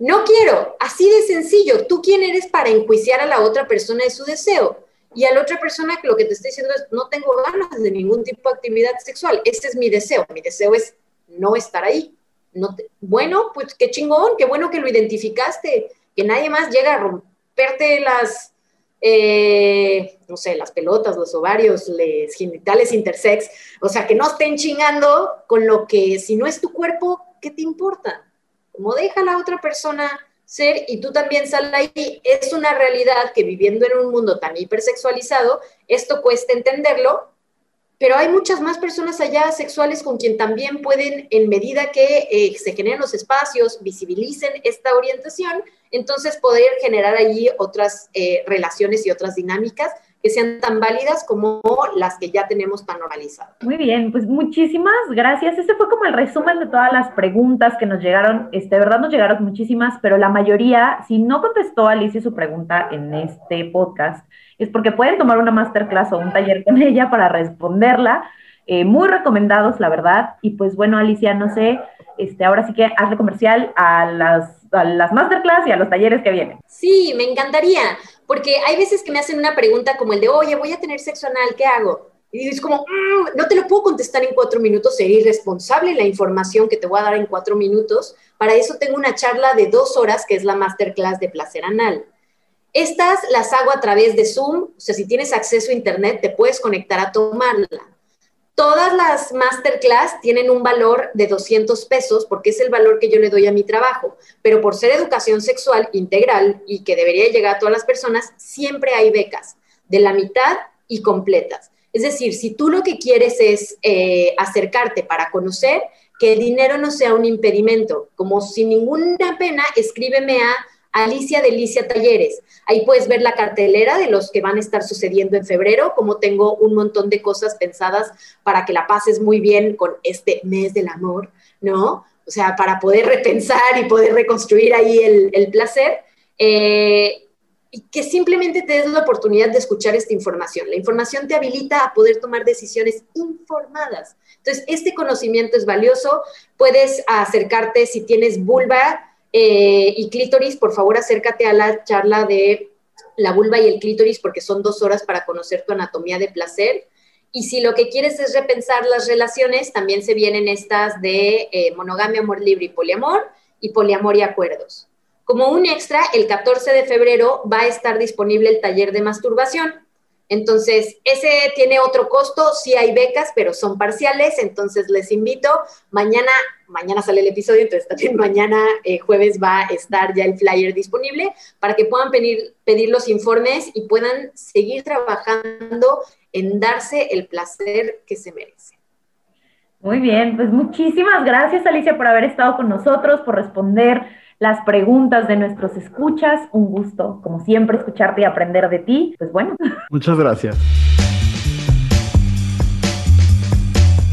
no quiero. Así de sencillo. ¿Tú quién eres para enjuiciar a la otra persona de su deseo? Y a la otra persona lo que te estoy diciendo es, no tengo ganas de ningún tipo de actividad sexual, ese es mi deseo, mi deseo es no estar ahí. No bueno, pues qué chingón, qué bueno que lo identificaste, que nadie más llega a romperte las, eh, no sé, las pelotas, los ovarios, los genitales intersex, o sea, que no estén chingando con lo que si no es tu cuerpo, ¿qué te importa? Como deja a la otra persona ser, y tú también sal ahí, es una realidad que viviendo en un mundo tan hipersexualizado, esto cuesta entenderlo, pero hay muchas más personas allá sexuales con quien también pueden, en medida que eh, se generen los espacios, visibilicen esta orientación, entonces poder generar allí otras eh, relaciones y otras dinámicas que sean tan válidas como las que ya tenemos tan normalizadas. Muy bien, pues muchísimas gracias. Ese fue como el resumen de todas las preguntas que nos llegaron. Este, de verdad nos llegaron muchísimas, pero la mayoría, si no contestó Alicia su pregunta en este podcast, es porque pueden tomar una masterclass o un taller con ella para responderla. Eh, muy recomendados, la verdad. Y pues bueno, Alicia, no sé, este, ahora sí que hazle comercial a las, a las masterclass y a los talleres que vienen. Sí, me encantaría. Porque hay veces que me hacen una pregunta como el de, oye, voy a tener sexo anal, ¿qué hago? Y es como, mm, no te lo puedo contestar en cuatro minutos, sería irresponsable la información que te voy a dar en cuatro minutos. Para eso tengo una charla de dos horas, que es la masterclass de placer anal. Estas las hago a través de Zoom, o sea, si tienes acceso a Internet, te puedes conectar a tomarla. Todas las masterclass tienen un valor de 200 pesos porque es el valor que yo le doy a mi trabajo, pero por ser educación sexual integral y que debería llegar a todas las personas, siempre hay becas de la mitad y completas. Es decir, si tú lo que quieres es eh, acercarte para conocer, que el dinero no sea un impedimento, como sin ninguna pena, escríbeme a Alicia Delicia Talleres. Ahí puedes ver la cartelera de los que van a estar sucediendo en febrero, como tengo un montón de cosas pensadas para que la pases muy bien con este mes del amor, ¿no? O sea, para poder repensar y poder reconstruir ahí el, placer. Eh, y que simplemente te des la oportunidad de escuchar esta información. La información te habilita a poder tomar decisiones informadas. Entonces, este conocimiento es valioso. Puedes acercarte si tienes vulva, eh, y clítoris, por favor acércate a la charla de la vulva y el clítoris porque son dos horas para conocer tu anatomía de placer. Y si lo que quieres es repensar las relaciones, también se vienen estas de eh, monogamia, amor libre y poliamor, y poliamor y acuerdos. Como un extra, el 14 de febrero va a estar disponible el taller de masturbación. Entonces, ese tiene otro costo, sí hay becas, pero son parciales, entonces les invito, mañana, mañana sale el episodio, entonces también *laughs* mañana eh, jueves va a estar ya el flyer disponible para que puedan pedir, pedir los informes y puedan seguir trabajando en darse el placer que se merece. Muy bien, pues muchísimas gracias Alicia por haber estado con nosotros, por responder las preguntas de nuestros escuchas. Un gusto, como siempre, escucharte y aprender de ti. Pues bueno. Muchas gracias.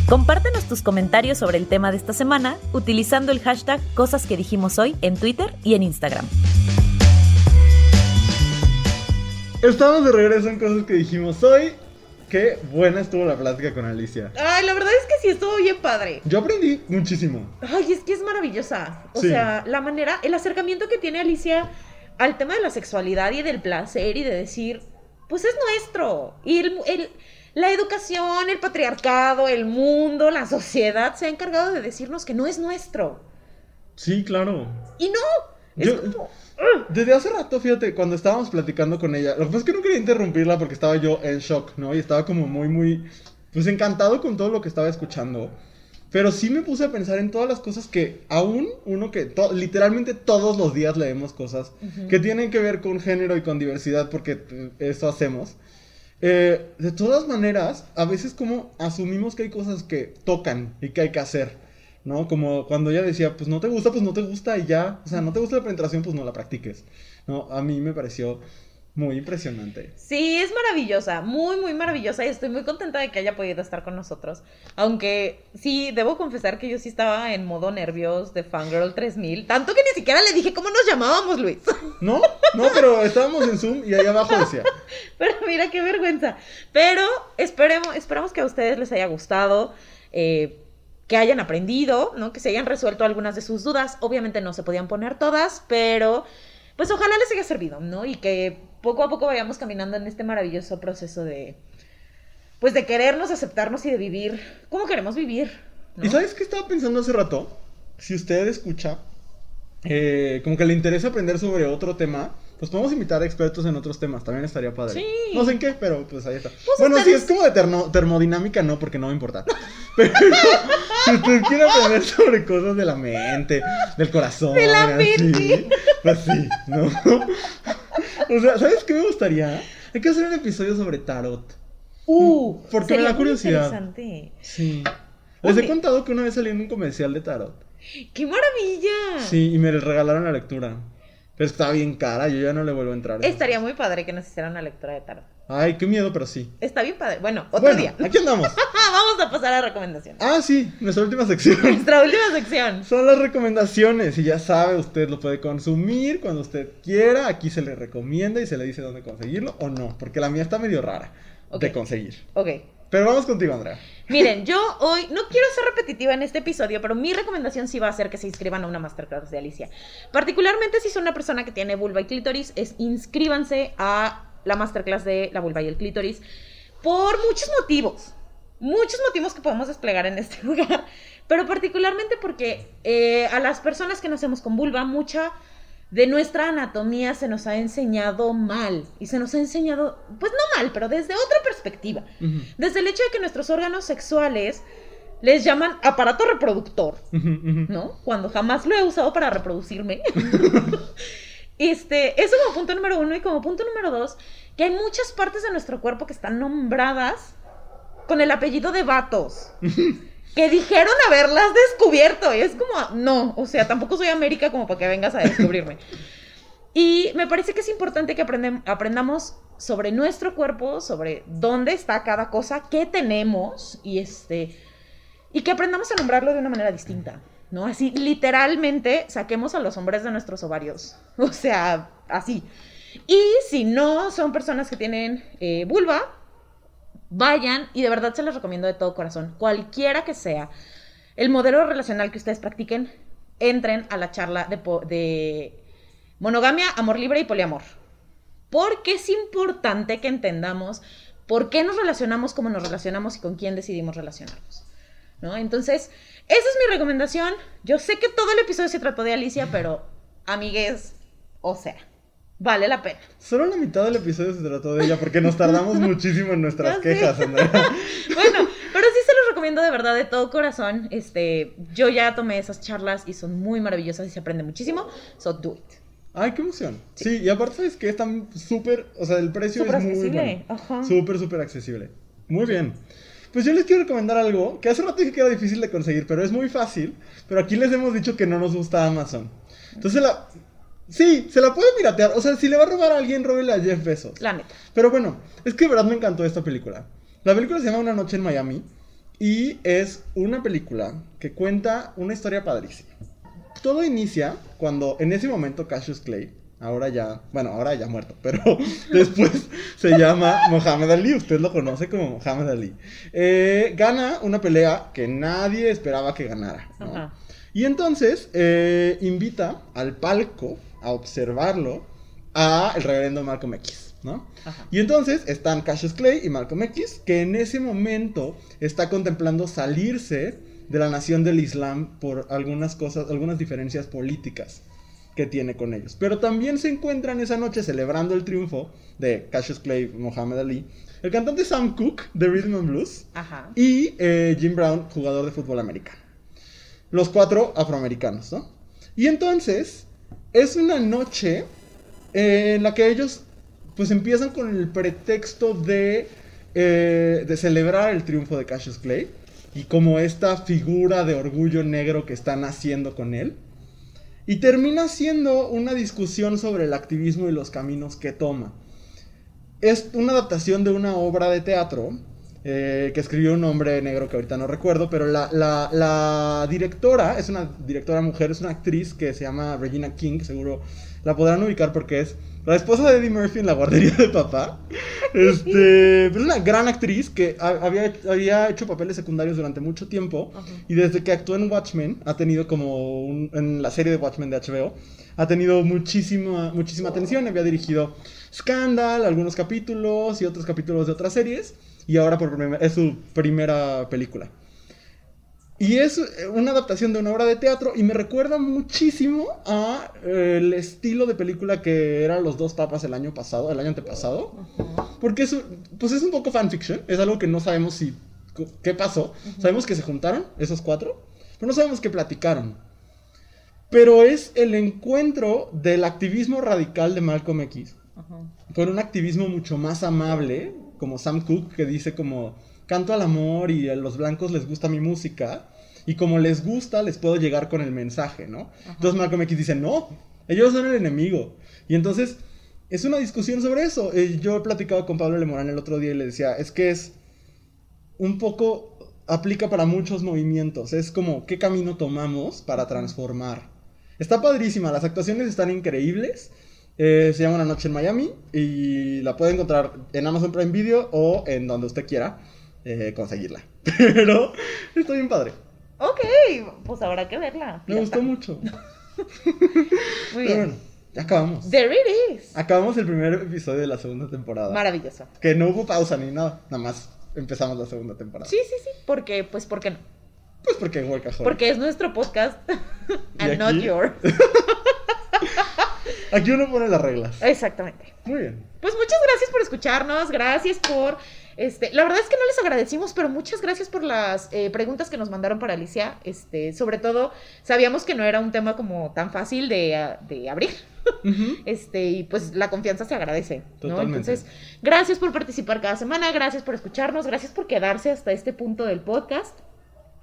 Compártenos tus comentarios sobre el tema de esta semana utilizando el hashtag Cosas que dijimos hoy en Twitter y en Instagram. Estamos de regreso en Cosas que dijimos hoy. Qué buena estuvo la plática con Alicia. Ay, la verdad es que sí estuvo bien padre. Yo aprendí muchísimo. Ay, es que es maravillosa. O sea, la manera, el acercamiento que tiene Alicia al tema de la sexualidad y del placer y de decir, pues es nuestro. Y el, la educación, el patriarcado, el mundo, la sociedad se ha encargado de decirnos que no es nuestro. Sí, claro. Y no. Es como desde hace rato, fíjate, cuando estábamos platicando con ella, lo que pasa es que no quería interrumpirla porque estaba yo en shock, ¿no? Y estaba como muy, muy, pues encantado con todo lo que estaba escuchando. Pero sí me puse a pensar en todas las cosas que aún uno que literalmente todos los días leemos cosas que tienen que ver con género y con diversidad porque eh, eso hacemos. Eh, de todas maneras, a veces como asumimos que hay cosas que tocan y que hay que hacer. ¿No? Como cuando ella decía, pues no te gusta, pues no te gusta y ya. O sea, no te gusta la penetración, pues no la practiques. ¿no? A mí me pareció muy impresionante. Sí, es maravillosa, muy, muy maravillosa y estoy muy contenta de que haya podido estar con nosotros. Aunque sí, debo confesar que yo sí estaba en modo nervios de Fangirl 3000, tanto que ni siquiera le dije cómo nos llamábamos, Luis. *laughs* No, no, pero estábamos en Zoom y ahí abajo decía. *laughs* Pero mira qué vergüenza. Pero esperemos, esperamos que a ustedes les haya gustado. Eh, que hayan aprendido, ¿no? Que se hayan resuelto algunas de sus dudas. Obviamente no se podían poner todas, pero pues ojalá les haya servido, ¿no? Y que poco a poco vayamos caminando en este maravilloso proceso de pues de querernos, aceptarnos y de vivir como queremos vivir. ¿Y sabes qué estaba pensando hace rato? Si usted escucha, eh, como que le interesa aprender sobre otro tema, pues podemos invitar a expertos en otros temas, también estaría padre. Sí. No sé en qué, pero pues ahí está. Pues bueno, si es como de termodinámica, no, porque no me importa. *laughs* Pero si usted quiere aprender sobre cosas de la mente, del corazón, de la mente. pues sí, ¿no? O sea, ¿sabes qué me gustaría? Hay que hacer un episodio sobre tarot. Uh, porque me da curiosidad. interesante. Sí. Les he contado que una vez salí en un comercial de tarot. ¡Qué maravilla! Sí, y me regalaron la lectura. Pero estaba bien cara, yo ya no le vuelvo a entrar. Estaría muy padre que nos hicieran una lectura de tarot. Ay, qué miedo, pero sí. Está bien padre. Bueno, otro día. Aquí andamos. *laughs* Vamos a pasar a recomendaciones. Ah, sí, nuestra última sección. *laughs* Nuestra última sección. Son las recomendaciones. Y ya sabe, usted lo puede consumir cuando usted quiera. Aquí se le recomienda y se le dice dónde conseguirlo o no. Porque la mía está medio rara de conseguir. Ok. Pero vamos contigo, Andrea. Miren, yo hoy no quiero ser repetitiva en este episodio, pero mi recomendación sí va a ser que se inscriban a una masterclass de Alicia. Particularmente si son una persona que tiene vulva y clítoris, es inscríbanse a la masterclass de la vulva y el clítoris por muchos motivos. Muchos motivos que podemos desplegar en este *laughs* lugar, pero particularmente porque eh, a las personas que nacemos con vulva, mucha de nuestra anatomía se nos ha enseñado mal y se nos ha enseñado, pues no mal, pero desde otra perspectiva. Desde el hecho de que nuestros órganos sexuales les llaman aparato reproductor, ¿no? Cuando jamás lo he usado para reproducirme. *laughs* este, eso como punto número uno y como punto número dos, que hay muchas partes de nuestro cuerpo que están nombradas con el apellido de vatos *laughs* que dijeron haberlas descubierto. Y es como, no, o sea, tampoco soy América como para que vengas a descubrirme. *laughs* Y me parece que es importante que aprendamos sobre nuestro cuerpo, sobre dónde está cada cosa, qué tenemos y este y que aprendamos a nombrarlo de una manera distinta, ¿no? Así literalmente saquemos a los hombres de nuestros ovarios, *laughs* o sea, así. Y si no son personas que tienen eh, vulva, Vayan y de verdad se les recomiendo de todo corazón, cualquiera que sea el modelo relacional que ustedes practiquen, entren a la charla de, monogamia, amor libre y poliamor. Porque es importante que entendamos por qué nos relacionamos, cómo nos relacionamos y con quién decidimos relacionarnos. ¿no? Entonces, esa es mi recomendación. Yo sé que todo el episodio se trató de Alicia, pero amigues, o sea, vale la pena. Solo la mitad del episodio se trató de ella porque nos tardamos *laughs* muchísimo en nuestras quejas, Andrea. *laughs* Bueno, pero sí se los recomiendo de verdad de todo corazón. Este, yo ya tomé esas charlas y son muy maravillosas y se aprende muchísimo. So do it. Ay, qué emoción. Sí, y aparte sabes que están súper, o sea, el precio es muy accesible, bueno. Súper, súper accesible. Muy bien. Pues yo les quiero recomendar algo que hace rato dije que era difícil de conseguir, pero es muy fácil. Pero aquí les hemos dicho que no nos gusta Amazon. Entonces la... Sí, se la puede piratear. O sea, si le va a robar a alguien, róbele a Jeff Bezos. La neta. Pero bueno, es que de verdad me encantó esta película. La película se llama Una noche en Miami y es una película que cuenta una historia padrísima. Todo inicia cuando en ese momento Cassius Clay, ahora ya, bueno, ahora ya muerto, pero *laughs* después se llama Mohamed Ali, usted lo conoce como Mohamed Ali, eh, gana una pelea que nadie esperaba que ganara. ¿no? Ajá. Y entonces eh, invita al palco a observarlo a el reverendo Malcolm X, ¿no? Ajá. Y entonces están Cassius Clay y Malcolm X, que en ese momento está contemplando salirse de la nación del Islam por algunas cosas, algunas diferencias políticas que tiene con ellos. Pero también se encuentran esa noche celebrando el triunfo de Cassius Clay Muhammad Ali, el cantante Sam Cooke de Rhythm and Blues Ajá. y eh, Jim Brown, jugador de fútbol americano. Los cuatro afroamericanos, ¿no? Y entonces es una noche en la que ellos pues empiezan con el pretexto de, eh, de celebrar el triunfo de Cassius Clay y como esta figura de orgullo negro que están haciendo con él. Y termina siendo una discusión sobre el activismo y los caminos que toma. Es una adaptación de una obra de teatro eh, que escribió un hombre negro que ahorita no recuerdo, pero la, la- la directora, es una directora mujer, es una actriz que se llama Regina King, seguro la podrán ubicar porque es la esposa de Eddie Murphy en la guardería de papá. Este, es una gran actriz que ha- había, había hecho papeles secundarios durante mucho tiempo y desde que actuó en Watchmen ha tenido como un- en la serie de Watchmen de HBO ha tenido muchísima muchísima atención, había dirigido Scandal, algunos capítulos y otros capítulos de otras series y ahora por es su primera película. Y es eh, una adaptación de una obra de teatro y me recuerda muchísimo a eh, el estilo de película que eran Los dos papas el año pasado, el año antepasado. Porque es, un- pues es un poco fanfiction, es algo que no sabemos si qué pasó. Sabemos que se juntaron esos cuatro, pero no sabemos qué platicaron. Pero es el encuentro del activismo radical de Malcolm X con un activismo mucho más amable, como Sam Cooke, que dice como, canto al amor y a los blancos les gusta mi música, y como les gusta, les puedo llegar con el mensaje, ¿no? Entonces Malcolm X dice, no, ellos son el enemigo. Y entonces es una discusión sobre eso. Eh, Yo he platicado con Pablo Lemorán el otro día y le decía, es que es un poco, aplica para muchos movimientos, es como, ¿qué camino tomamos para transformar? Está padrísima, las actuaciones están increíbles. Eh, se llama Una Noche en Miami y la puede encontrar en Amazon Prime Video o en donde usted quiera eh, conseguirla. *laughs* Pero está bien padre. Ok, pues habrá que verla. Me gustó mucho. *laughs* Muy Pero bien. bueno, ya acabamos. There it is. Acabamos el primer episodio de la segunda temporada. Maravilloso. Que no hubo pausa ni nada, nada más empezamos la segunda temporada. Sí, sí, sí. Porque, pues, ¿por qué no? Pues porque en Workaholic. Porque es nuestro podcast *laughs* ¿Y and not yours. Aquí uno pone las reglas. Exactamente. Muy bien. Pues muchas gracias por escucharnos, gracias por... Este, la verdad es que no les agradecimos, pero muchas gracias por las eh, preguntas que nos mandaron para Alicia. Este, sobre todo, sabíamos que no era un tema como tan fácil de, ah, de abrir. Ujú. *laughs* Este, y pues la confianza se agradece. ¿no? Entonces, gracias por participar cada semana, gracias por escucharnos, gracias por quedarse hasta este punto del podcast.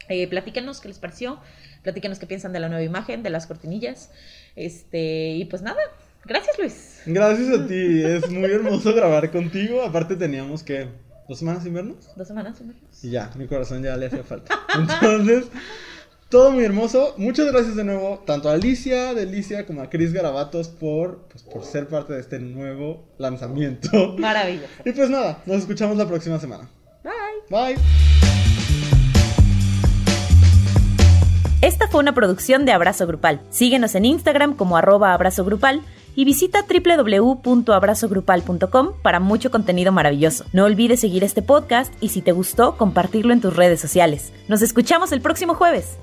Eh, platíquenos qué les pareció, platíquenos qué piensan de la nueva imagen, de las cortinillas. Este, y pues nada, gracias Luis. Gracias a ti. *laughs* Es muy hermoso grabar contigo. Aparte teníamos que dos semanas sin vernos. Dos semanas, sin vernos. Y ya, mi corazón ya le hacía falta. *laughs* Entonces, todo muy hermoso. Muchas gracias de nuevo, tanto a Alicia, de Alicia, como a Cris Garabatos por, pues, por ser parte de este nuevo lanzamiento. Maravilloso. Y pues nada, nos escuchamos la próxima semana. Bye. Bye. Fue una producción de Abrazo Grupal. Síguenos en Instagram como arroba abrazo grupal y visita www.abrazogrupal.com para mucho contenido maravilloso. No olvides seguir este podcast y si te gustó, compartirlo en tus redes sociales. Nos escuchamos el próximo jueves.